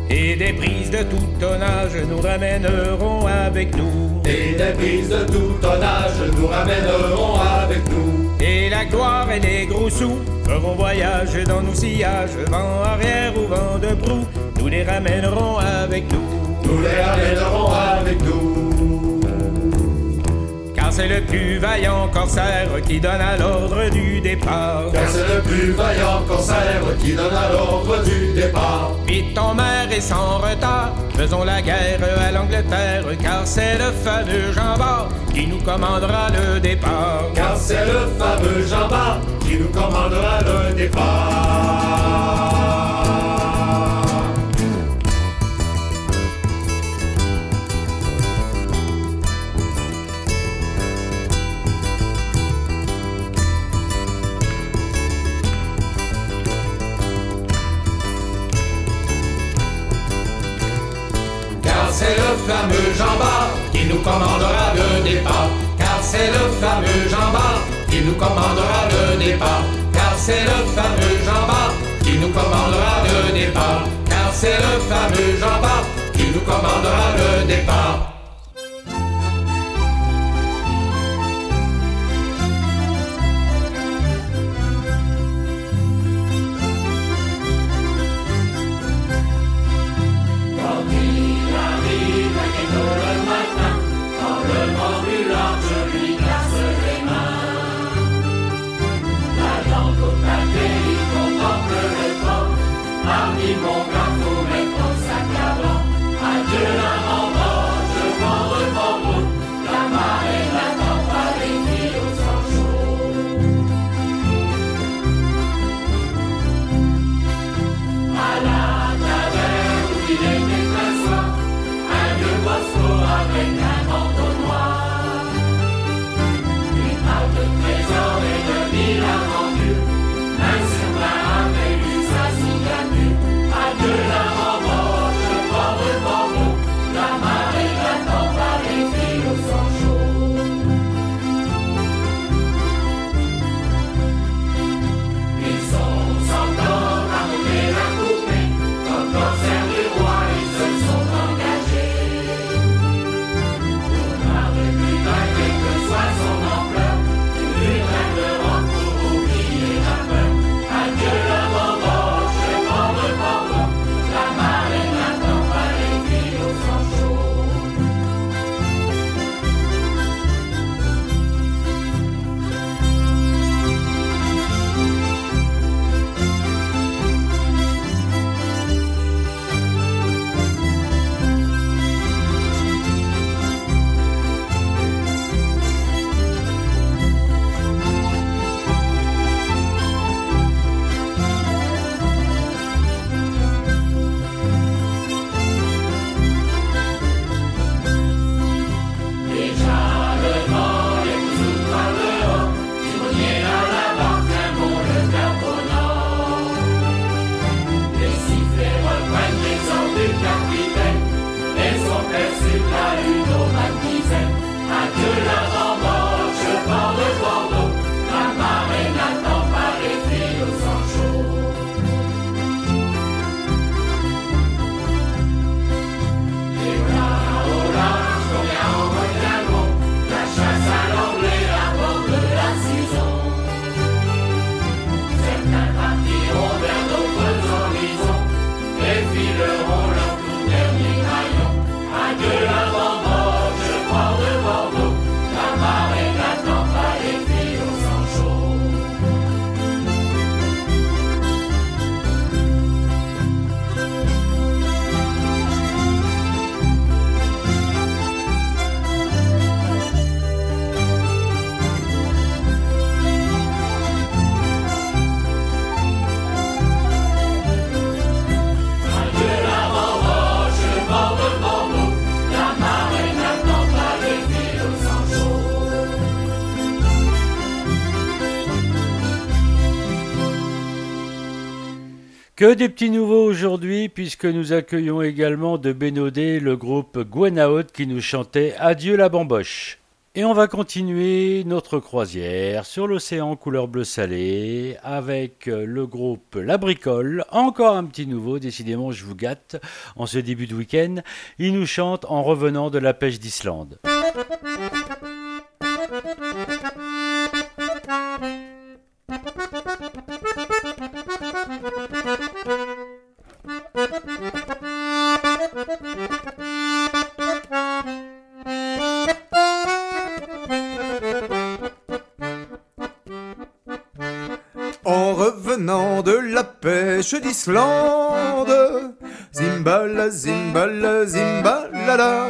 Et des prises de tout tonnage nous ramèneront avec nous. Et des prises de tout tonnage nous ramèneront avec nous. La gloire et les gros sous feront voyage dans nos sillages, vent arrière ou vent de proue, nous les ramènerons avec nous. Nous les ramènerons c'est le plus vaillant corsaire qui donne à l'ordre du départ. Car c'est le plus vaillant corsaire qui donne à l'ordre du départ. Vite en mer et sans retard, faisons la guerre à l'Angleterre, car c'est le fameux Jean Bart qui nous commandera le départ. Car c'est le fameux Jean Bart qui nous commandera le départ. C'est le fameux Jean Bart qui nous commandera le départ. Car c'est le fameux Jean Bart qui nous commandera le départ. Car c'est le fameux Jean Bart qui nous commandera le départ. Car c'est le fameux Jean Bart qui nous commandera le départ. Que des petits nouveaux aujourd'hui, puisque nous accueillons également de Bénodet le groupe Gwenaot qui nous chantait Adieu la bamboche. Et on va continuer notre croisière sur l'océan couleur bleu salé avec le groupe La Bricole. Encore un petit nouveau, décidément je vous gâte en ce début de week-end. Ils nous chantent en revenant de la pêche d'Islande. d'Islande, Zimbala, Zimbala, Zimbalala.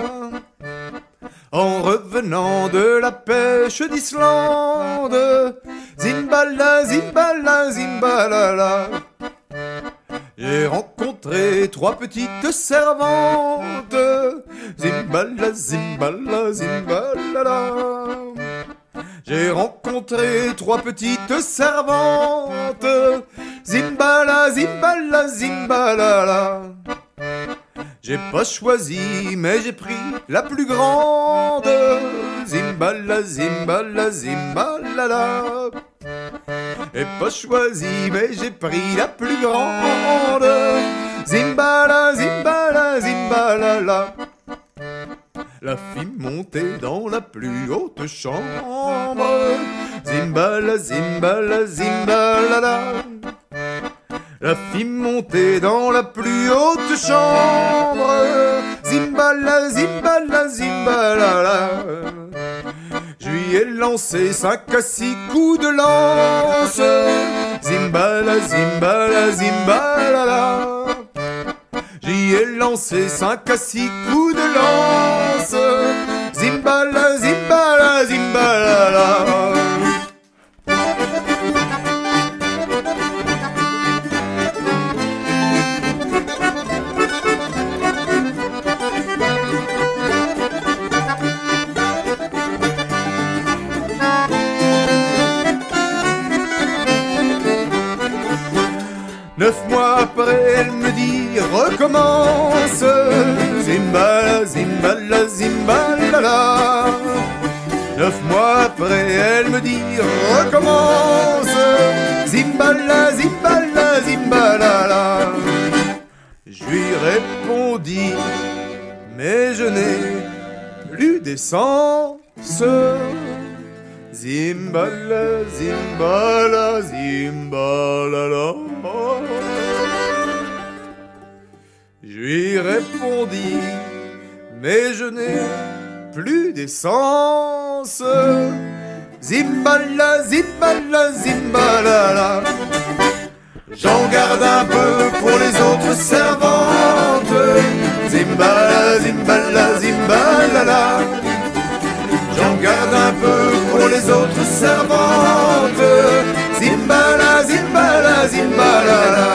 En revenant de la pêche d'Islande, Zimbala, Zimbala, Zimbalala. J'ai rencontré trois petites servantes, Zimbala, Zimbala, Zimbalala. J'ai rencontré trois petites servantes, Zimbalala. J'ai pas choisi, mais j'ai pris la plus grande, Zimbala, Zimbala, Zimbalala. J'ai pas choisi, mais j'ai pris la plus grande, Zimbala, Zimbala, Zimbalala. La fille montée dans la plus haute chambre. Zimbala, zimbala, zimbalala. La fille montée dans la plus haute chambre. Zimbala, zimbala, zimbalala. Je lui ai lancé cinq à six coups de lance. Zimbala, zimbala, zimbalala. J'y ai lancé cinq à six coups de lance. Zimbala, zimbala, zimbalala. Neuf mois après, elle me dit recommence. Zimbala, zimbala, zimbalala. Neuf mois après, elle me dit recommence. Zimbala, zimbala, zimbalala. Je répondis, mais je n'ai plus d'essence. Zimbala, zimbala, zimbalala. Je lui répondis, mais je n'ai plus d'essence. Zimbala, zimbala, zimbalala. J'en garde un peu pour les autres servantes. Zimbala, zimbala, zimbalala. J'en garde un peu les autres servantes. Zimbala, zimbala, zimbalala.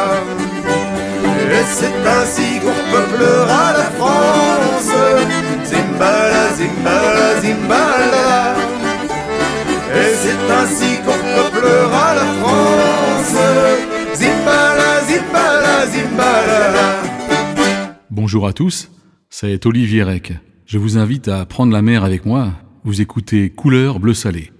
Et c'est ainsi qu'on peuplera la France. Zimbala, zimbala, zimbala. Et c'est ainsi qu'on peuplera la France. Zimbala, zimbala, zimbala. Bonjour à tous, c'est Olivier Rec. Je vous invite à prendre la mer avec moi. Vous écoutez Couleur bleu salé.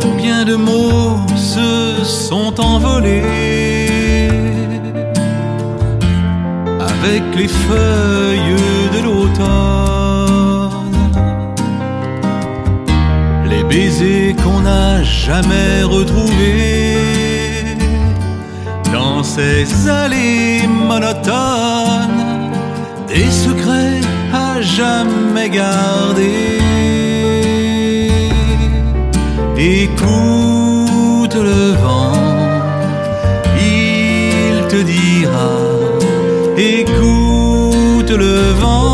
Combien de mots se sont envolés avec les feuilles de l'automne, baisers qu'on n'a jamais retrouvés dans ces allées monotones, des secrets à jamais gardés. Écoute le vent, il te dira. Écoute le vent,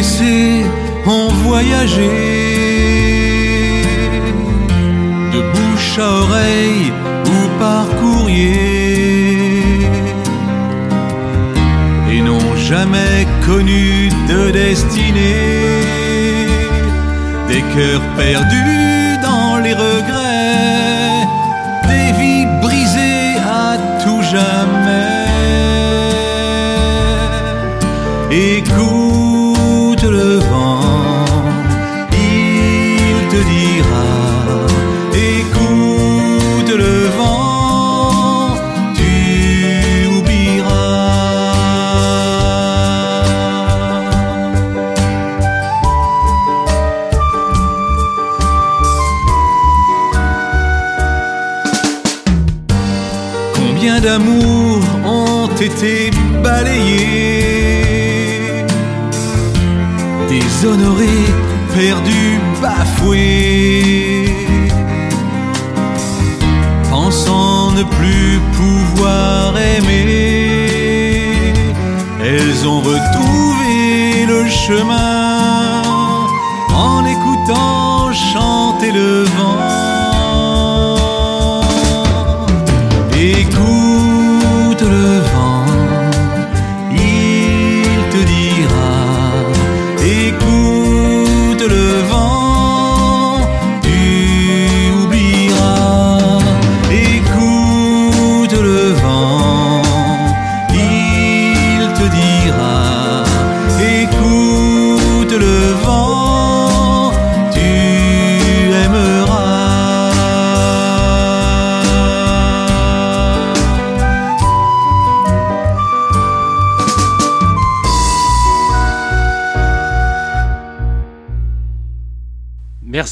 blessés ont voyagé de bouche à oreille ou par courrier. Et n'ont jamais connu de destinée. Des cœurs perdus dans les regrets,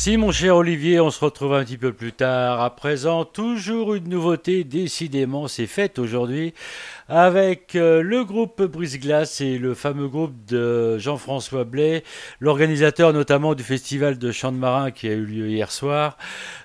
Merci mon cher Olivier, on se retrouve un petit peu plus tard. À présent, toujours une nouveauté, décidément, c'est fête aujourd'hui, avec euh, le groupe Brise-Glace et le fameux groupe de Jean-François Blais, l'organisateur notamment du festival de chant de marin qui a eu lieu hier soir.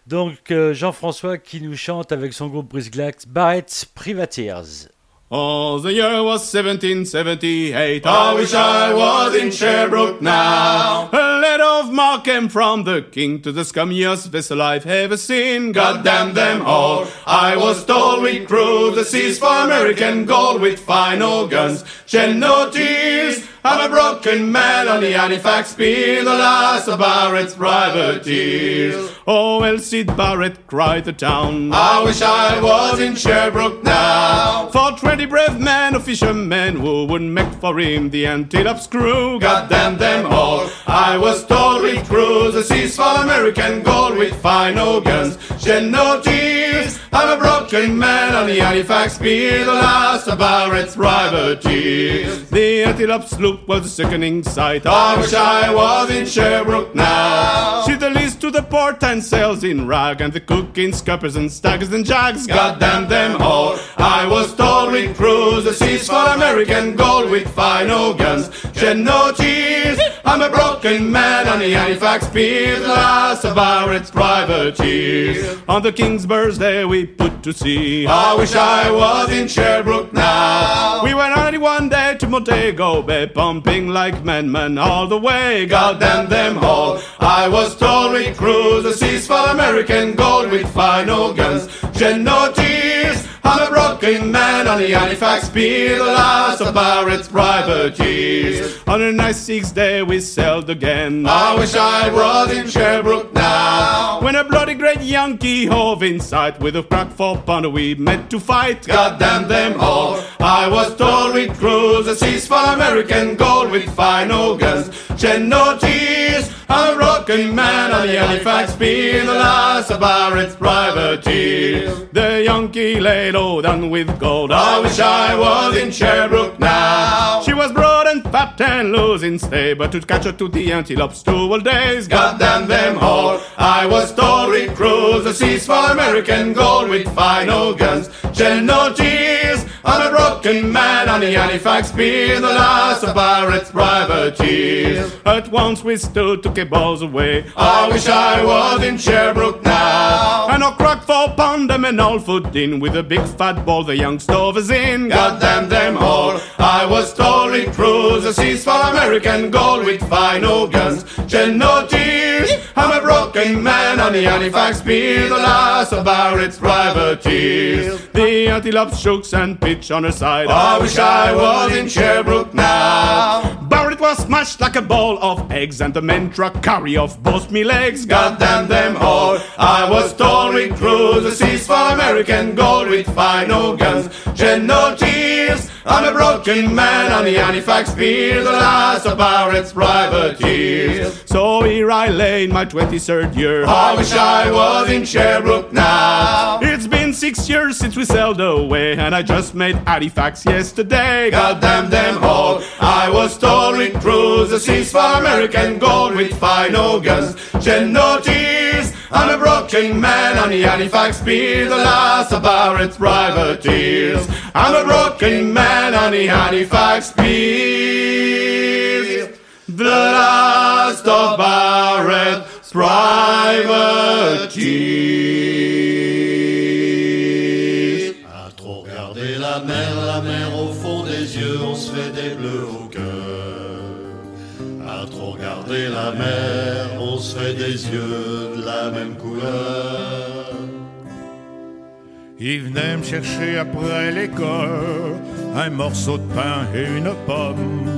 Donc euh, Jean-François qui nous chante avec son groupe Brise-Glace, Barrett's Privateers. Oh, the year was 1778. I wish I was in Sherbrooke now. A letter of marque came from the king to the scummiest vessel I've ever seen. God damn them all. I was told we'd cruise the seas for American gold with fine guns. Shed no tears. I'm a broken man on the Halifax Pier, the last of Barrett's privateers. Oh, well, Sid Barrett cried the town. I wish I was in Sherbrooke now. For twenty brave men, a fishermen who would make for him the Antelope's crew. God damn them all. I was told we'd cruise the seas for American gold with fine old guns. Shed no tears. I'm a broken man on the Halifax Pier, the last of Barrett's privateers. The Antelope sloop was a sickening sight. I wish I was in Sherbrooke now. She the least to the port and sails in rag, and the cook in scuppers and staggers and jags. God damn them all. I was told we'd cruise the seas for American gold with fine old guns. Shed no tears. I'm a broken man on the Halifax Pier, the last of Barrett's privateers. On the King's birthday we put to sea. I wish I was in Sherbrooke now. We went only one day to Montego Bay, pumping like men, man, all the way. God damn them all. I was told we'd cruise the seas for American gold with fine old guns. Shed no tears. I'm a broken man on the Halifax Pier, the last of Barrett's privateers. On a nice sixth day we sailed again. I wish I was in Sherbrooke now. When a bloody great Yankee hove in sight with a crack for pounder we met to fight. God damn them all. I was told we'd cruise the seas for American gold with fine old guns. Shed no. I'm a man on the Halifax Pier, the last of Barrett's privateers. The Yankee lay low down with gold. I wish I was in Sherbrooke now. She was broad and fat and losing stay, but to catch her to the antelopes two all days. God damn them all. I was told we'd cruise the seas for American gold with fine old guns. No tears. I'm a broken man on the Halifax pier, the last of pirates' privateers. At once we stood to keep balls away. I wish I was in Sherbrooke now. And a crack for pound them and all foot in with a big fat ball the young stovers in. God damn them all. I was told we cruise the seas for American gold with fine old guns. Shed no tears. I'm a broken man on the Halifax pier, the last of Barrett's privateers. The antelope shook and pitched on her side. I wish I was in Sherbrooke now. Was smashed like a ball of eggs, and the men truck carry off both me legs. God damn them all. I was we cruise the seas for American gold with fine old guns. Shed no tears. I'm a broken man on the Halifax pier, the last of Barrett's privateers. So here I lay in my 23rd year. I wish I was in Sherbrooke now. Six years since we sailed away, and I just made Halifax yesterday. God damn them all. I was we cruise the seas for American gold with fine old guns. Shed no tears. I'm a broken man on the Halifax pier, the last of Barrett's privateers. I'm a broken man on the Halifax pier, the last of Barrett's privateers. La mer, on se fait des yeux de la même couleur. Il venait me chercher après l'école un morceau de pain et une pomme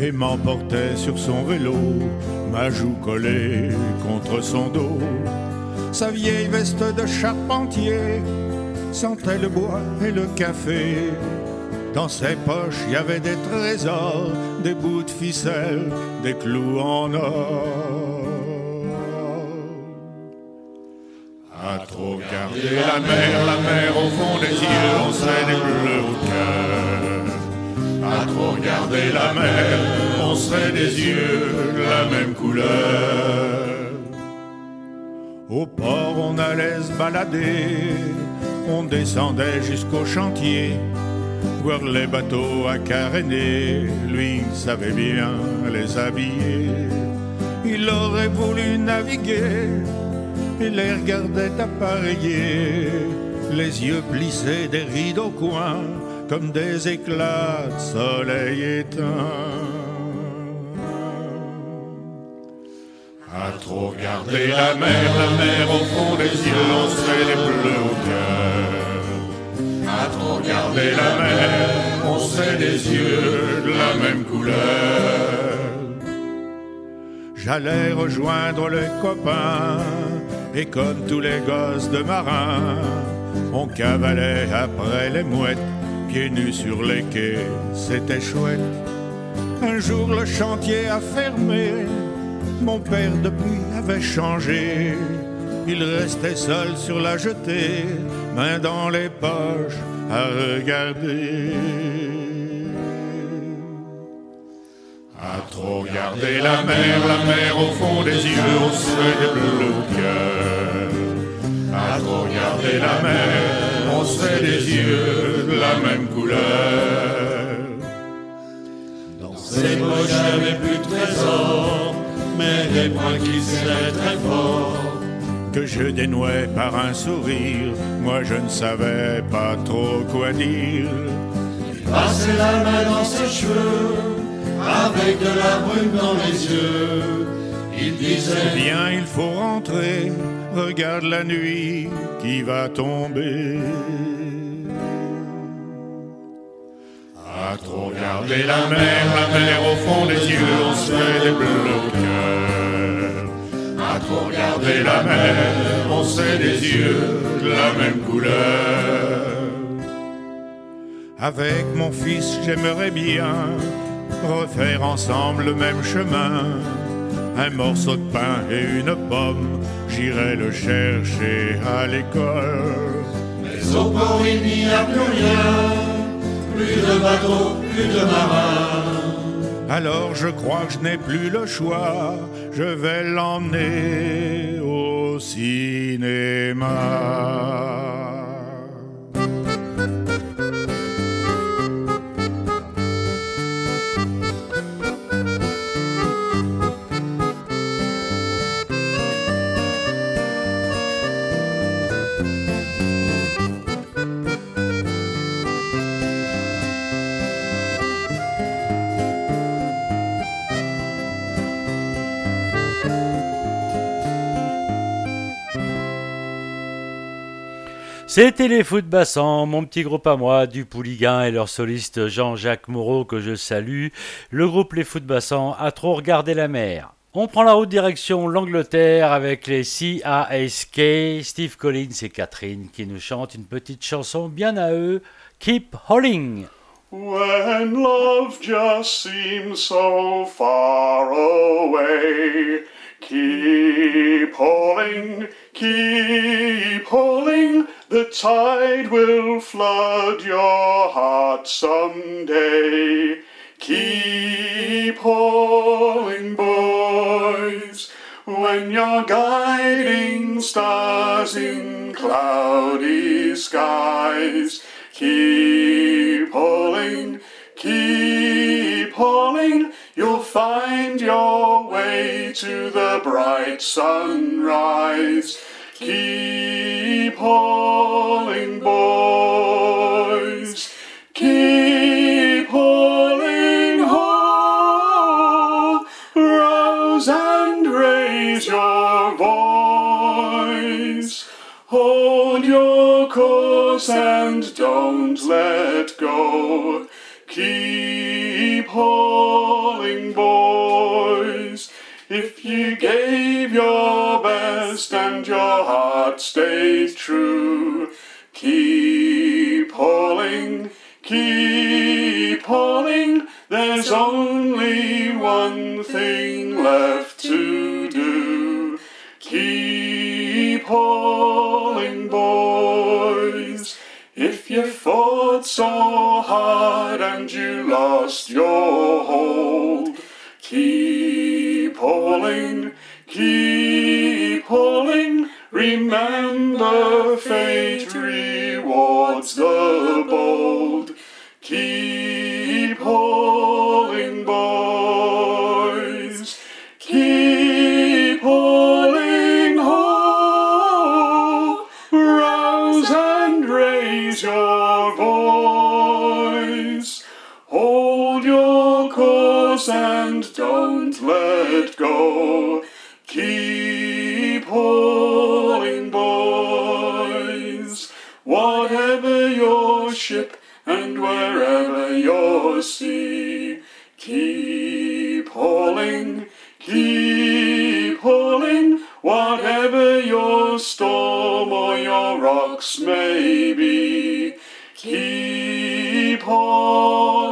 et m'emportait sur son vélo, ma joue collée contre son dos. Sa vieille veste de charpentier sentait le bois et le café. Dans ses poches, il y avait des trésors, des bouts de ficelle, des clous en or. À trop regarder la mer, la mer au fond des yeux, on serait des bleus au cœur. À trop regarder la mer, on serait des yeux de la même couleur. Au port, on allait se balader, on descendait jusqu'au chantier, voir les bateaux à caréner. Lui savait bien les habiller, il aurait voulu naviguer et les regardait appareillés, les yeux plissés des rides au coin, comme des éclats de soleil éteint. À trop regarder la mer, la mer au fond des yeux, on serait les bleus au cœur. Regarder la mer, on serait des yeux de la même couleur. J'allais rejoindre les copains, et comme tous les gosses de marins, on cavalait après les mouettes, pieds nus sur les quais, c'était chouette. Un jour le chantier a fermé, mon père depuis avait changé. Il restait seul sur la jetée, main dans les poches, à regarder. À trop regarder la mer, la mer au fond des yeux, on serait des bleus au cœur. À trop regarder la mer, on serait des yeux de la même couleur. Dans il n'y avait plus de trésors, mais des points qui seraient très forts. Que je dénouais par un sourire, moi je ne savais pas trop quoi dire. Passait la main dans ses cheveux, avec de la brume dans les yeux. Il disait Viens, il faut rentrer, regarde la nuit qui va tomber. À trop regarder la mer, la mer au fond des yeux, on se fait des bleus au cœur. À trop regarder la mer, on se fait des yeux de la même couleur. Avec mon fils, j'aimerais bien refaire ensemble le même chemin. Un morceau de pain et une pomme, j'irai le chercher à l'école. Mais au port il n'y a plus rien, plus de bateaux, plus de marins. Alors je crois que je n'ai plus le choix, je vais l'emmener au cinéma. C'était les Foot Bassan, mon petit groupe à moi, du Pouligain et leur soliste Jean-Jacques Moreau que je salue. Le groupe Les Foot Bassan a trop regardé la mer. On prend la route direction l'Angleterre avec les CASK, Steve Collins et Catherine qui nous chantent une petite chanson bien à eux, Keep Hauling. When love just seems so far away, keep hauling, keep hauling, the tide will flood your heart someday. Keep hauling, boys, when you're guiding stars in cloudy skies. Keep hauling, keep hauling, you'll find your way to the bright sunrise. Keep hauling, boys, keep hauling, ho, rouse and raise your voice. Hold your course and don't let go. Keep hauling, boys. If you gave your best and your heart stayed true, keep hauling, keep hauling. There's only one thing left to do. Keep hauling, boys. If you fought so hard and you lost your hold, keep hauling, keep hauling. Remember, fate rewards the bold. Keep hauling, boys. And don't let go. Keep hauling, boys. Whatever your ship and wherever your sea, keep hauling, keep hauling. Whatever your storm or your rocks may be, keep hauling,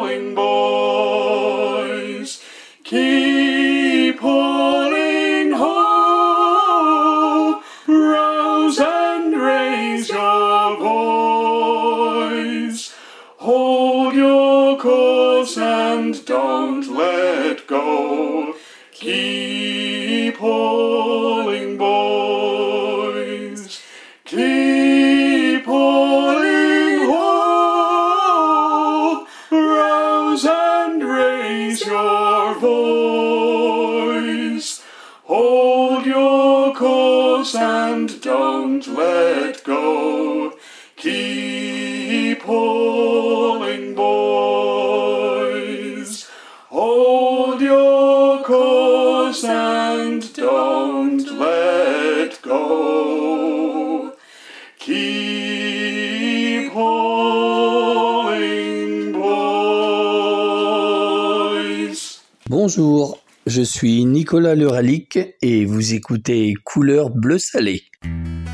Nicolas Leralic et vous écoutez Couleur bleu salé. Ils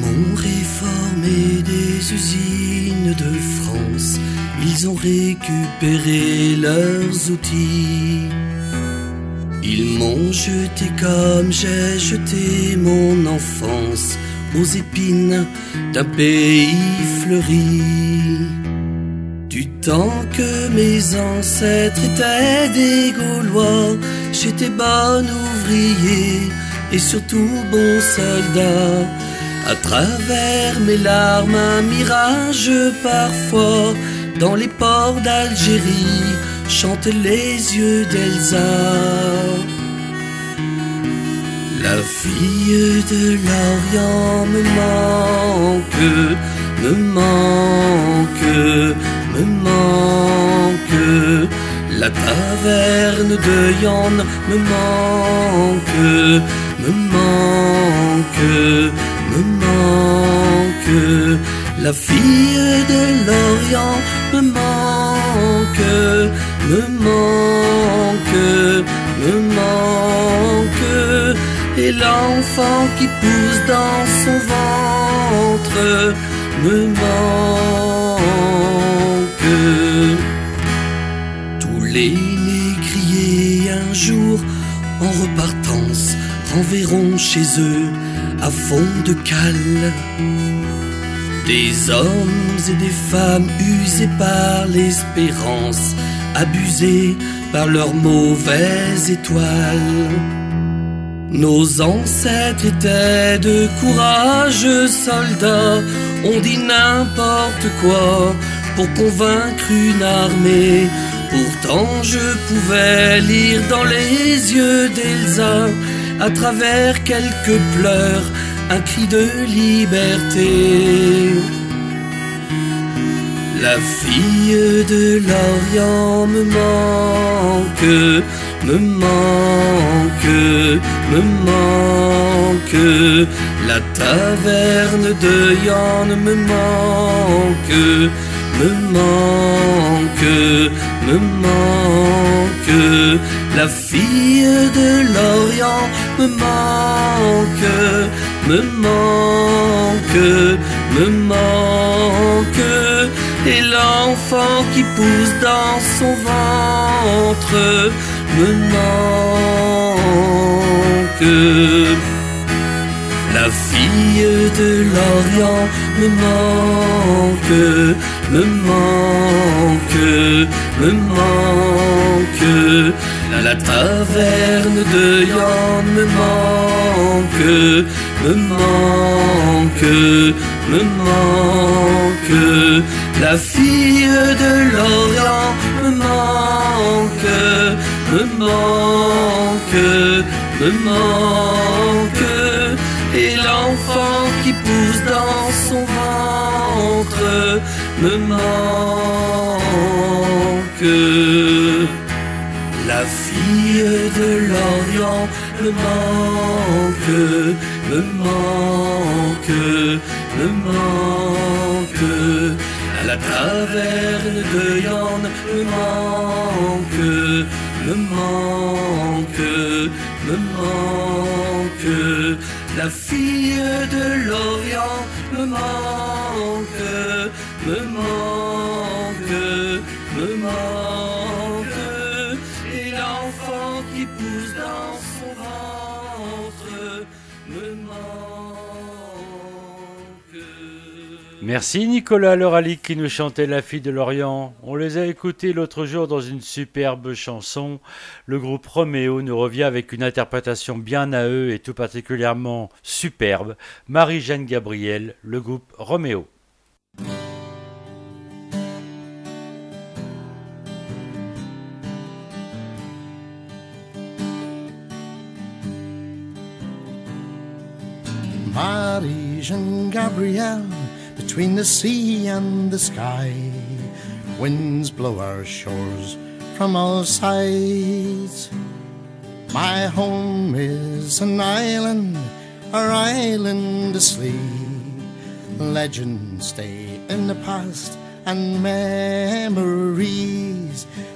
m'ont réformé des usines de France. Ils ont récupéré leurs outils. Ils m'ont jeté comme j'ai jeté mon enfance aux épines d'un pays fleuri. Du temps que mes ancêtres étaient des Gaulois, j'étais bon ouvrier et surtout bon soldat. À travers mes larmes, un mirage parfois dans les ports d'Algérie chantent les yeux d'Elsa. La fille de l'Orient me manque, me manque, me manque. La taverne de Yann me manque, me manque, me manque. La fille de l'Orient me manque, me manque, me manque. Et l'enfant qui pousse dans son ventre me manque. Tous les négriers un jour en repartance renverront chez eux à fond de cale des hommes et des femmes usés par l'espérance, abusés par leurs mauvaises étoiles. Nos ancêtres étaient de courageux soldats, on dit n'importe quoi pour convaincre une armée. Pourtant je pouvais lire dans les yeux d'Elsa, à travers quelques pleurs, un cri de liberté. La fille de l'Orient me manque, me manque, me manque. La taverne de Yann me manque, me manque, me manque. La fille de l'Orient me manque, me manque, me manque. Et l'enfant qui pousse dans son ventre me manque. La fille de l'Orient me manque, me manque, me manque. La taverne de Yann me manque, me manque, me manque. La fille de l'Orient me manque, me manque, me manque. Et l'enfant qui pousse dans son ventre me manque. La fille de l'Orient me manque, me manque, me manque. À la taverne de Yann me manque, me manque, me manque. La fille de l'Orient me manque, me manque, me manque. Et l'enfant qui pousse dans son ventre me manque. Merci Nicolas Loralic qui nous chantait La fille de l'Orient. On les a écoutés l'autre jour dans une superbe chanson. Le groupe Roméo nous revient avec une interprétation bien à eux et tout particulièrement superbe. Marie-Jeanne Gabriel, le groupe Roméo. Marie-Jeanne Gabrielle, between the sea and the sky, winds blow our shores from all sides. My home is an island, our island asleep. Legends stay in the past and memories.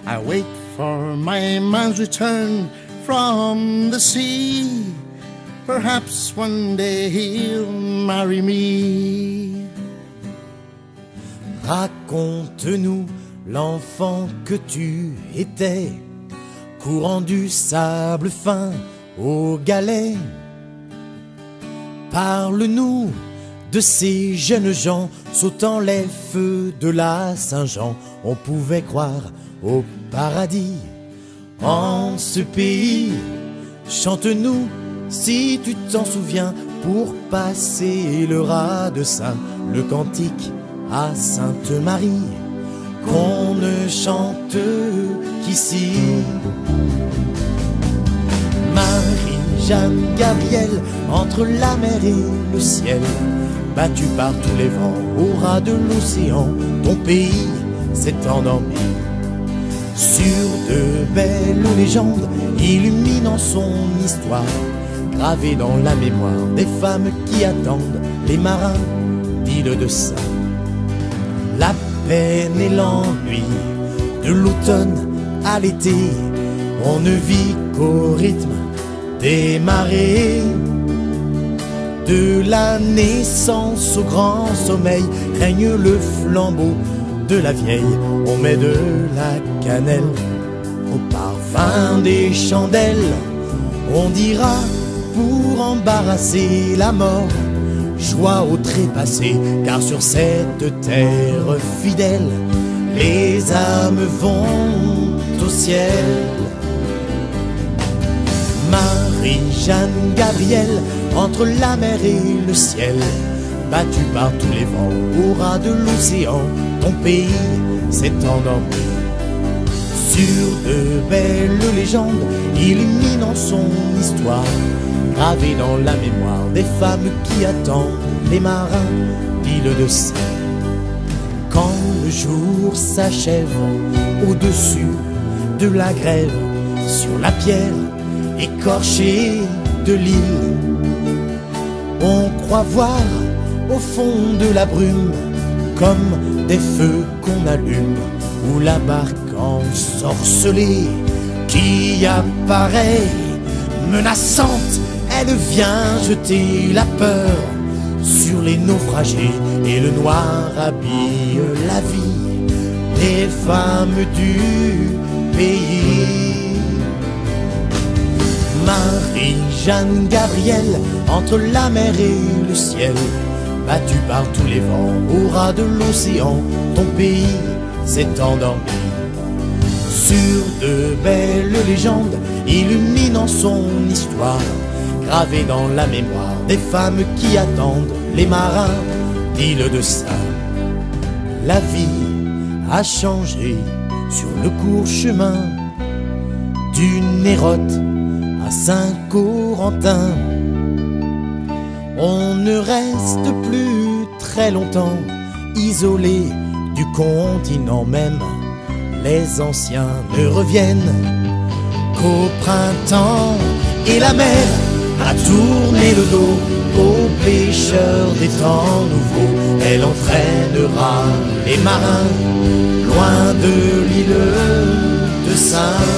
I wait for my man's return from the sea. Perhaps one day he'll marry me. Raconte-nous l'enfant que tu étais, courant du sable fin au galet. Parle-nous de ces jeunes gens sautant les feux de la Saint-Jean. On pouvait croire au paradis en ce pays. Chante-nous si tu t'en souviens pour passer le rat de Saint, le cantique à Sainte Marie qu'on ne chante qu'ici. Marie-Jeanne Gabrielle, entre la mer et le ciel, battue par tous les vents au ras de l'océan, ton pays s'est endormi. Sur de belles légendes illuminant son histoire, gravé dans la mémoire des femmes qui attendent les marins d'île de ça. La peine et l'ennui de l'automne à l'été, on ne vit qu'au rythme des marées. De la naissance au grand sommeil règne le flambeau de la vieille. On met de la cannelle au parfum des chandelles. On dira pour embarrasser la mort, joie au trépassé, car sur cette terre fidèle, les âmes vont au ciel. Marie-Jeanne Gabrielle, entre la mer et le ciel, battue par tous les vents, au ras de l'océan, ton pays s'est endormi. Sur de belles légendes, illuminant son histoire, gravée dans la mémoire des femmes qui attendent les marins d'île de Sein. Quand le jour s'achève au-dessus de la grève, sur la pierre écorchée de l'île, on croit voir au fond de la brume comme des feux qu'on allume ou la barque ensorcelée qui apparaît menaçante, elle vient jeter la peur sur les naufragés et le noir habille la vie des femmes du pays. Marie-Jeanne Gabrielle, entre la mer et le ciel, battue par tous les vents, au ras de l'océan, ton pays s'est endormi. Sur de belles légendes, illuminant son histoire, gravée dans la mémoire des femmes qui attendent les marins d'île de Sein. La vie a changé sur le court chemin d'une Nérote à Saint-Corentin. On ne reste plus très longtemps isolé du continent même. Les anciens ne reviennent qu'au printemps et la mer a tourné le dos aux pêcheurs des temps nouveaux. Elle entraînera les marins loin de l'île de Saint.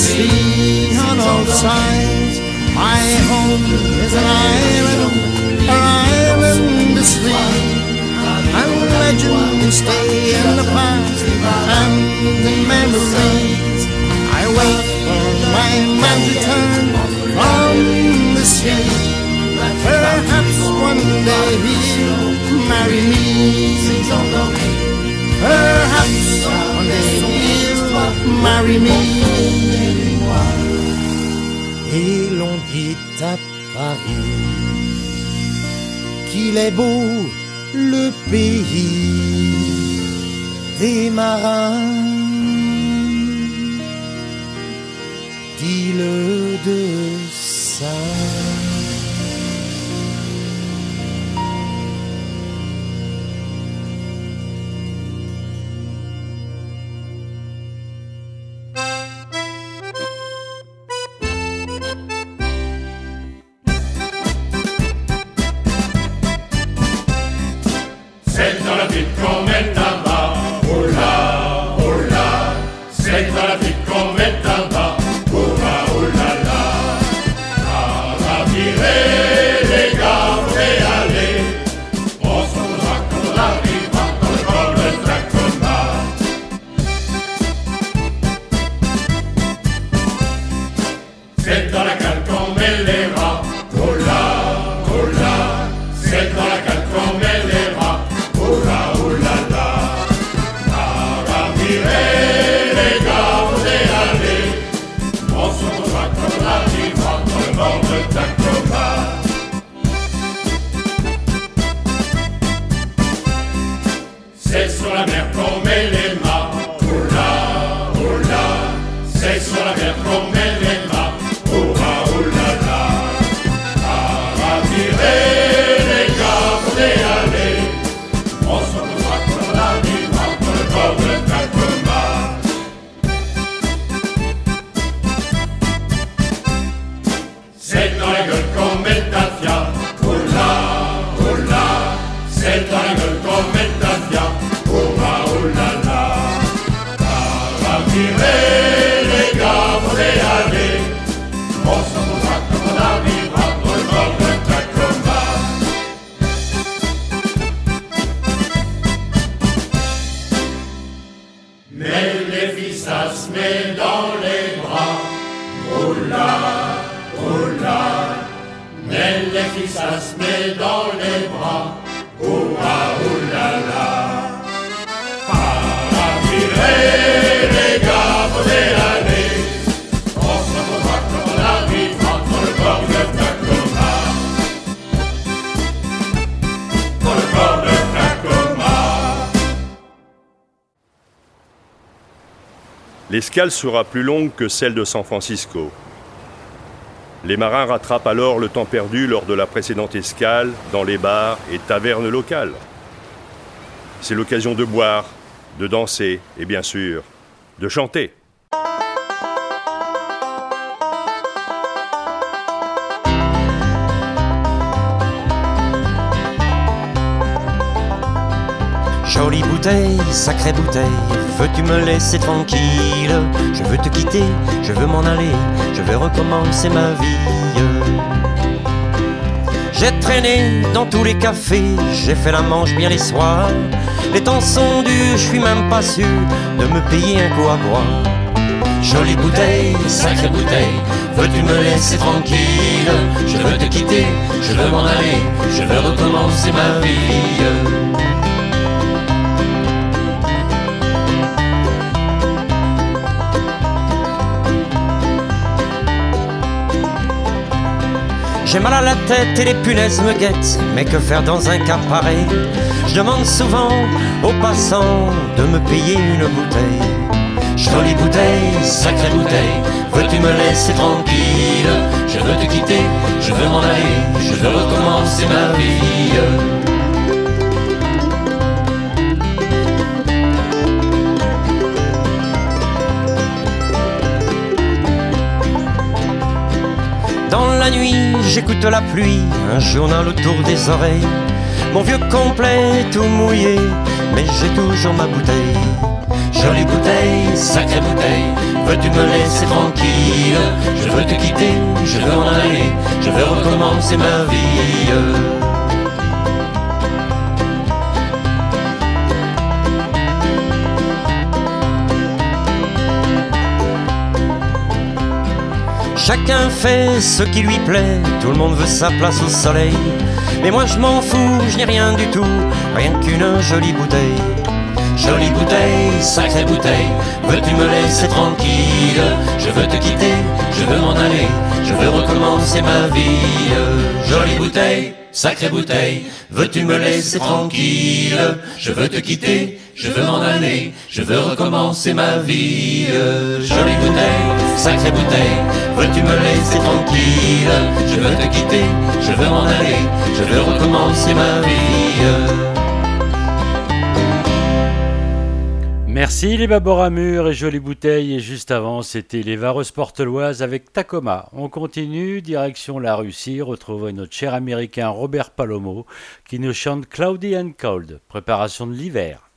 Sea on all sides. My home is an island, an island asleep. And legends stay in the past and in memories. I wait for my man's return from the sea. Perhaps one day he'll marry me. Perhaps one day Et l'on dit à Paris qu'il est beau le pays des marins L'escale sera plus longue que celle de San Francisco. Les marins rattrapent alors le temps perdu lors de la précédente escale dans les bars et tavernes locales. C'est l'occasion de boire, de danser et bien sûr de chanter. Bouteille, sacrée bouteille, veux-tu me laisser tranquille? Je veux te quitter, je veux m'en aller, je veux recommencer ma vie. J'ai traîné dans tous les cafés, j'ai fait la manche bien les soirs. Les temps sont durs, je suis même pas sûr de me payer un coup à boire. Jolie bouteille, sacrée bouteille, veux-tu me laisser tranquille? Je veux te quitter, je veux m'en aller, je veux recommencer ma vie. J'ai mal à la tête et les punaises me guettent, mais que faire dans un cas pareil? Je demande souvent aux passants de me payer une bouteille. Jolie bouteille, sacrée bouteille, veux-tu me laisser tranquille? Je veux te quitter, je veux m'en aller, je veux recommencer ma vie. Dans la nuit, j'écoute la pluie, un journal autour des oreilles. Mon vieux complet tout mouillé, mais j'ai toujours ma bouteille. Jolie bouteille, sacrée bouteille, veux-tu me laisser tranquille? Je veux te quitter, je veux m'en aller, je veux recommencer ma vie. Chacun fait ce qui lui plaît, tout le monde veut sa place au soleil. Mais moi je m'en fous, je n'ai rien du tout, rien qu'une jolie bouteille. Jolie bouteille, sacrée bouteille, veux-tu me laisser tranquille? Je veux te quitter, je veux m'en aller, je veux recommencer ma vie. Jolie bouteille, sacrée bouteille, veux-tu me laisser tranquille? Je veux te quitter, je veux m'en aller, je veux recommencer ma vie. Jolie bouteille, sacrée bouteille, veux-tu me laisser tranquille? Je veux te quitter, je veux m'en aller, je veux recommencer ma vie. Merci les Baboramur et Jolie Bouteille. Et juste avant, c'était les Vareuses Porteloises avec Tacoma. On continue, direction la Russie, retrouver notre cher américain Robert Palomo qui nous chante Cloudy and Cold, préparation de l'hiver.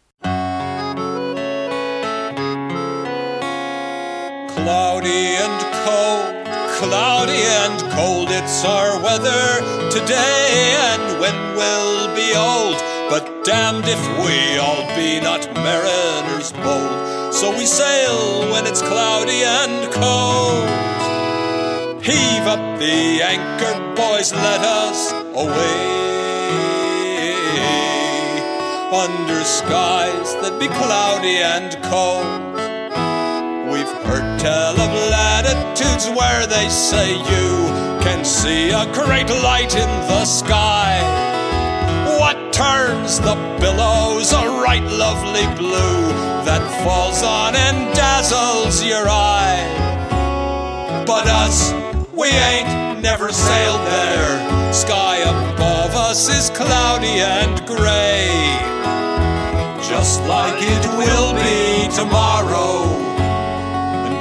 Cloudy and cold, cloudy and cold, it's our weather today, and when we'll be old. But damned if we all be not mariners bold. So we sail when it's cloudy and cold. Heave up the anchor, boys, let us away. Under skies that be cloudy and cold. We've heard tell of latitudes where they say you can see a great light in the sky. What turns the billows a right lovely blue that falls on and dazzles your eye? But us, we ain't never sailed there. Sky above us is cloudy and gray. Just like it will be tomorrow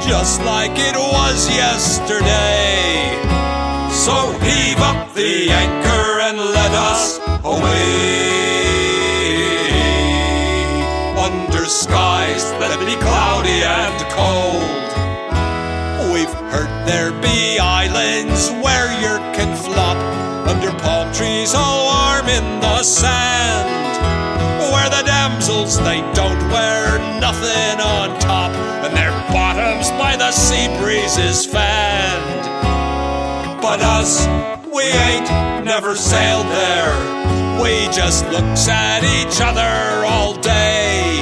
just like it was yesterday. So heave up the anchor and let us away under skies that be cloudy and cold. We've heard there be islands where you can flop under palm trees all warm in the sand. Where the damsels they sea breezes fanned. But us, we we ain't never sailed there. We just looks at each other all day.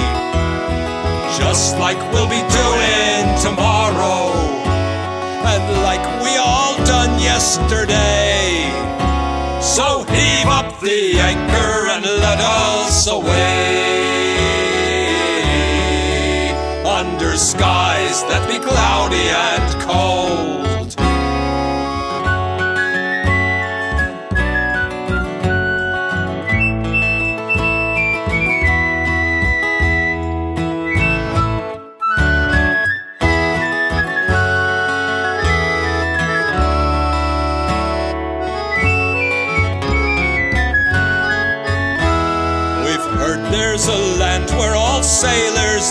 Just like we'll be doing tomorrow. And like we all done yesterday. So heave up the anchor and let us away under skies that be cloudy and cold.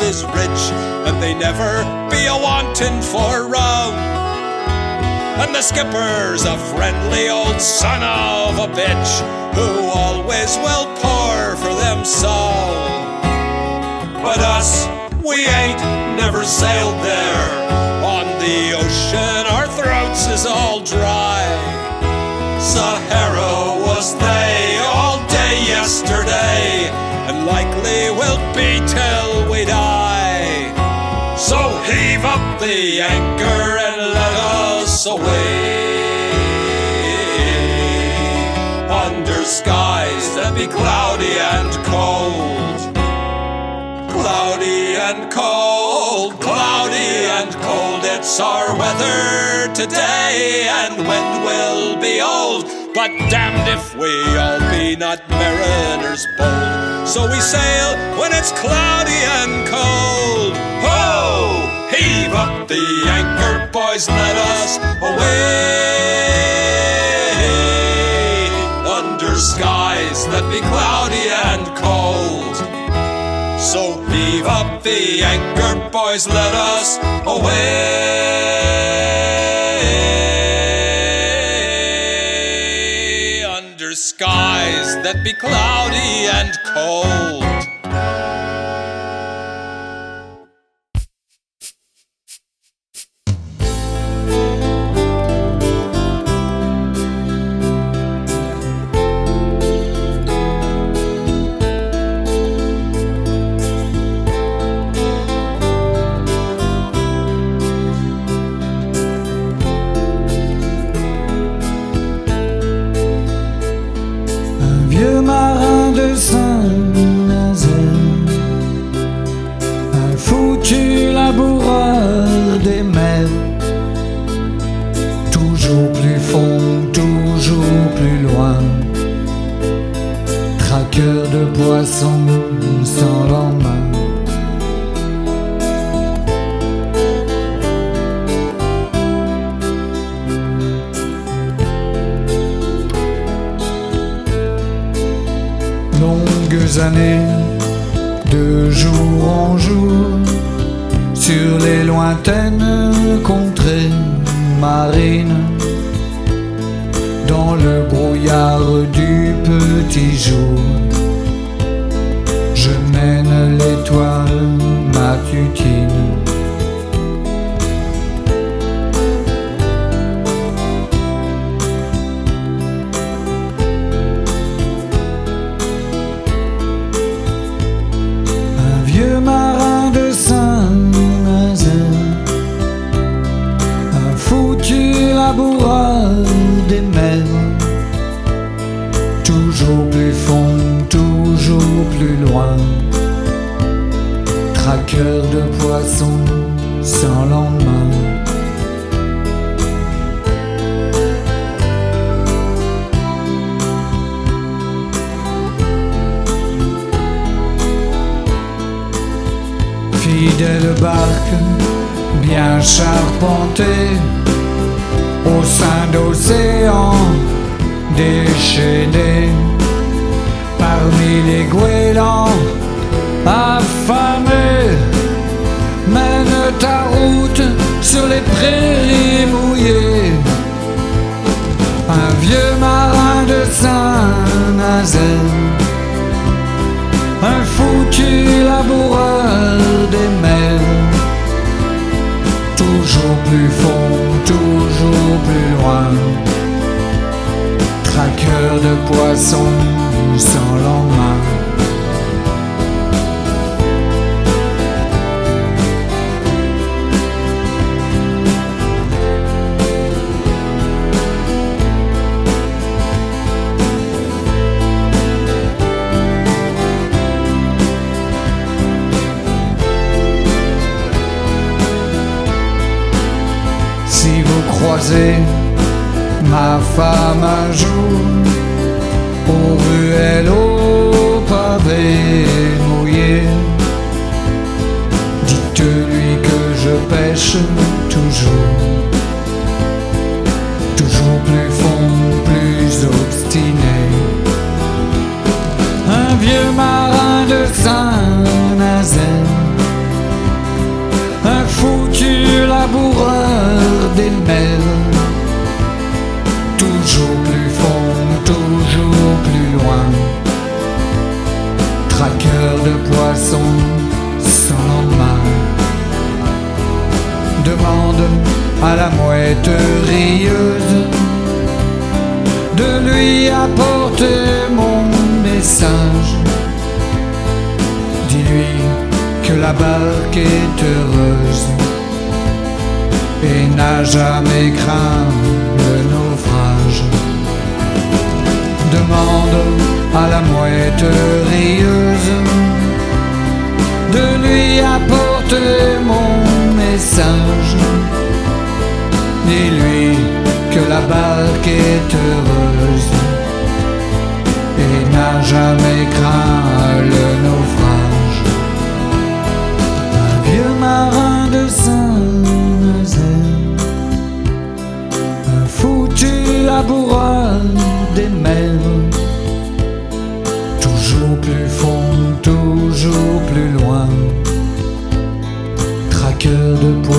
Is rich and they never be a wanting for rum. And the skipper's a friendly old son of a bitch who always will pour for them some. But us, we ain't never sailed there. On the ocean, our throats is all dry. Sahara was they all day yesterday, and likely will be till heave up the anchor and let us away under skies that be cloudy and cold. Cloudy and cold, cloudy and cold. It's our weather today, and wind will be old. But damned if we all be not mariners bold. So we sail when it's cloudy and cold. Ho! Heave up the anchor, boys, let us away under skies that be cloudy and cold. So heave up the anchor, boys, let us away under skies that be cloudy and cold. Sans lendemain. longues années, de jour en jour, sur les lointaines contrées marines, dans le brouillard du petit jour, l'étoile matutine. un vieux marin de Saint-Nazaire, un foutu laboureur des mers, toujours plus fond, toujours plus loin, traqueur de poissons sans lendemain. fidèle barque bien charpentée au sein d'océans déchaînés parmi les goélands affamés mène ta route sur les prairies mouillées. Un vieux marin de Saint-Nazaire un foutu laboureur des mers, toujours plus fond, toujours plus loin, traqueur de poissons sans lendemain. Ma femme un jour aux ruelles au pavé mouillé. Dites-lui que je pêche toujours, toujours plus fond, plus obstiné. Un vieux marin de Saint-Nazaire, un foutu laboureur des mers De poissons sans lendemain. Demande à la mouette rieuse de lui apporter mon message. Dis-lui que la barque est heureuse et n'a jamais craint le naufrage. Demande à la mouette rieuse de lui apporter mon message. Dis-lui que la barque est heureuse et n'a jamais craint le naufrage. Un vieux marin de Saint-Nazaire un foutu laboureur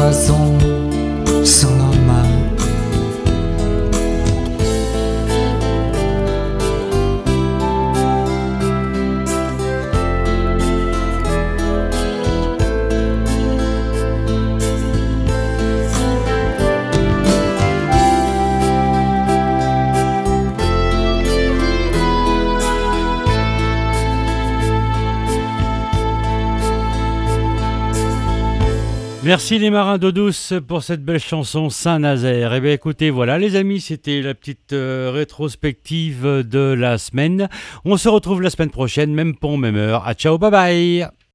Traqueur Merci les marins d'eau douce pour cette belle chanson Saint-Nazaire. Eh bien écoutez, voilà les amis, c'était la petite euh, rétrospective de la semaine. On se retrouve la semaine prochaine, même pont, même heure. À ciao, bye bye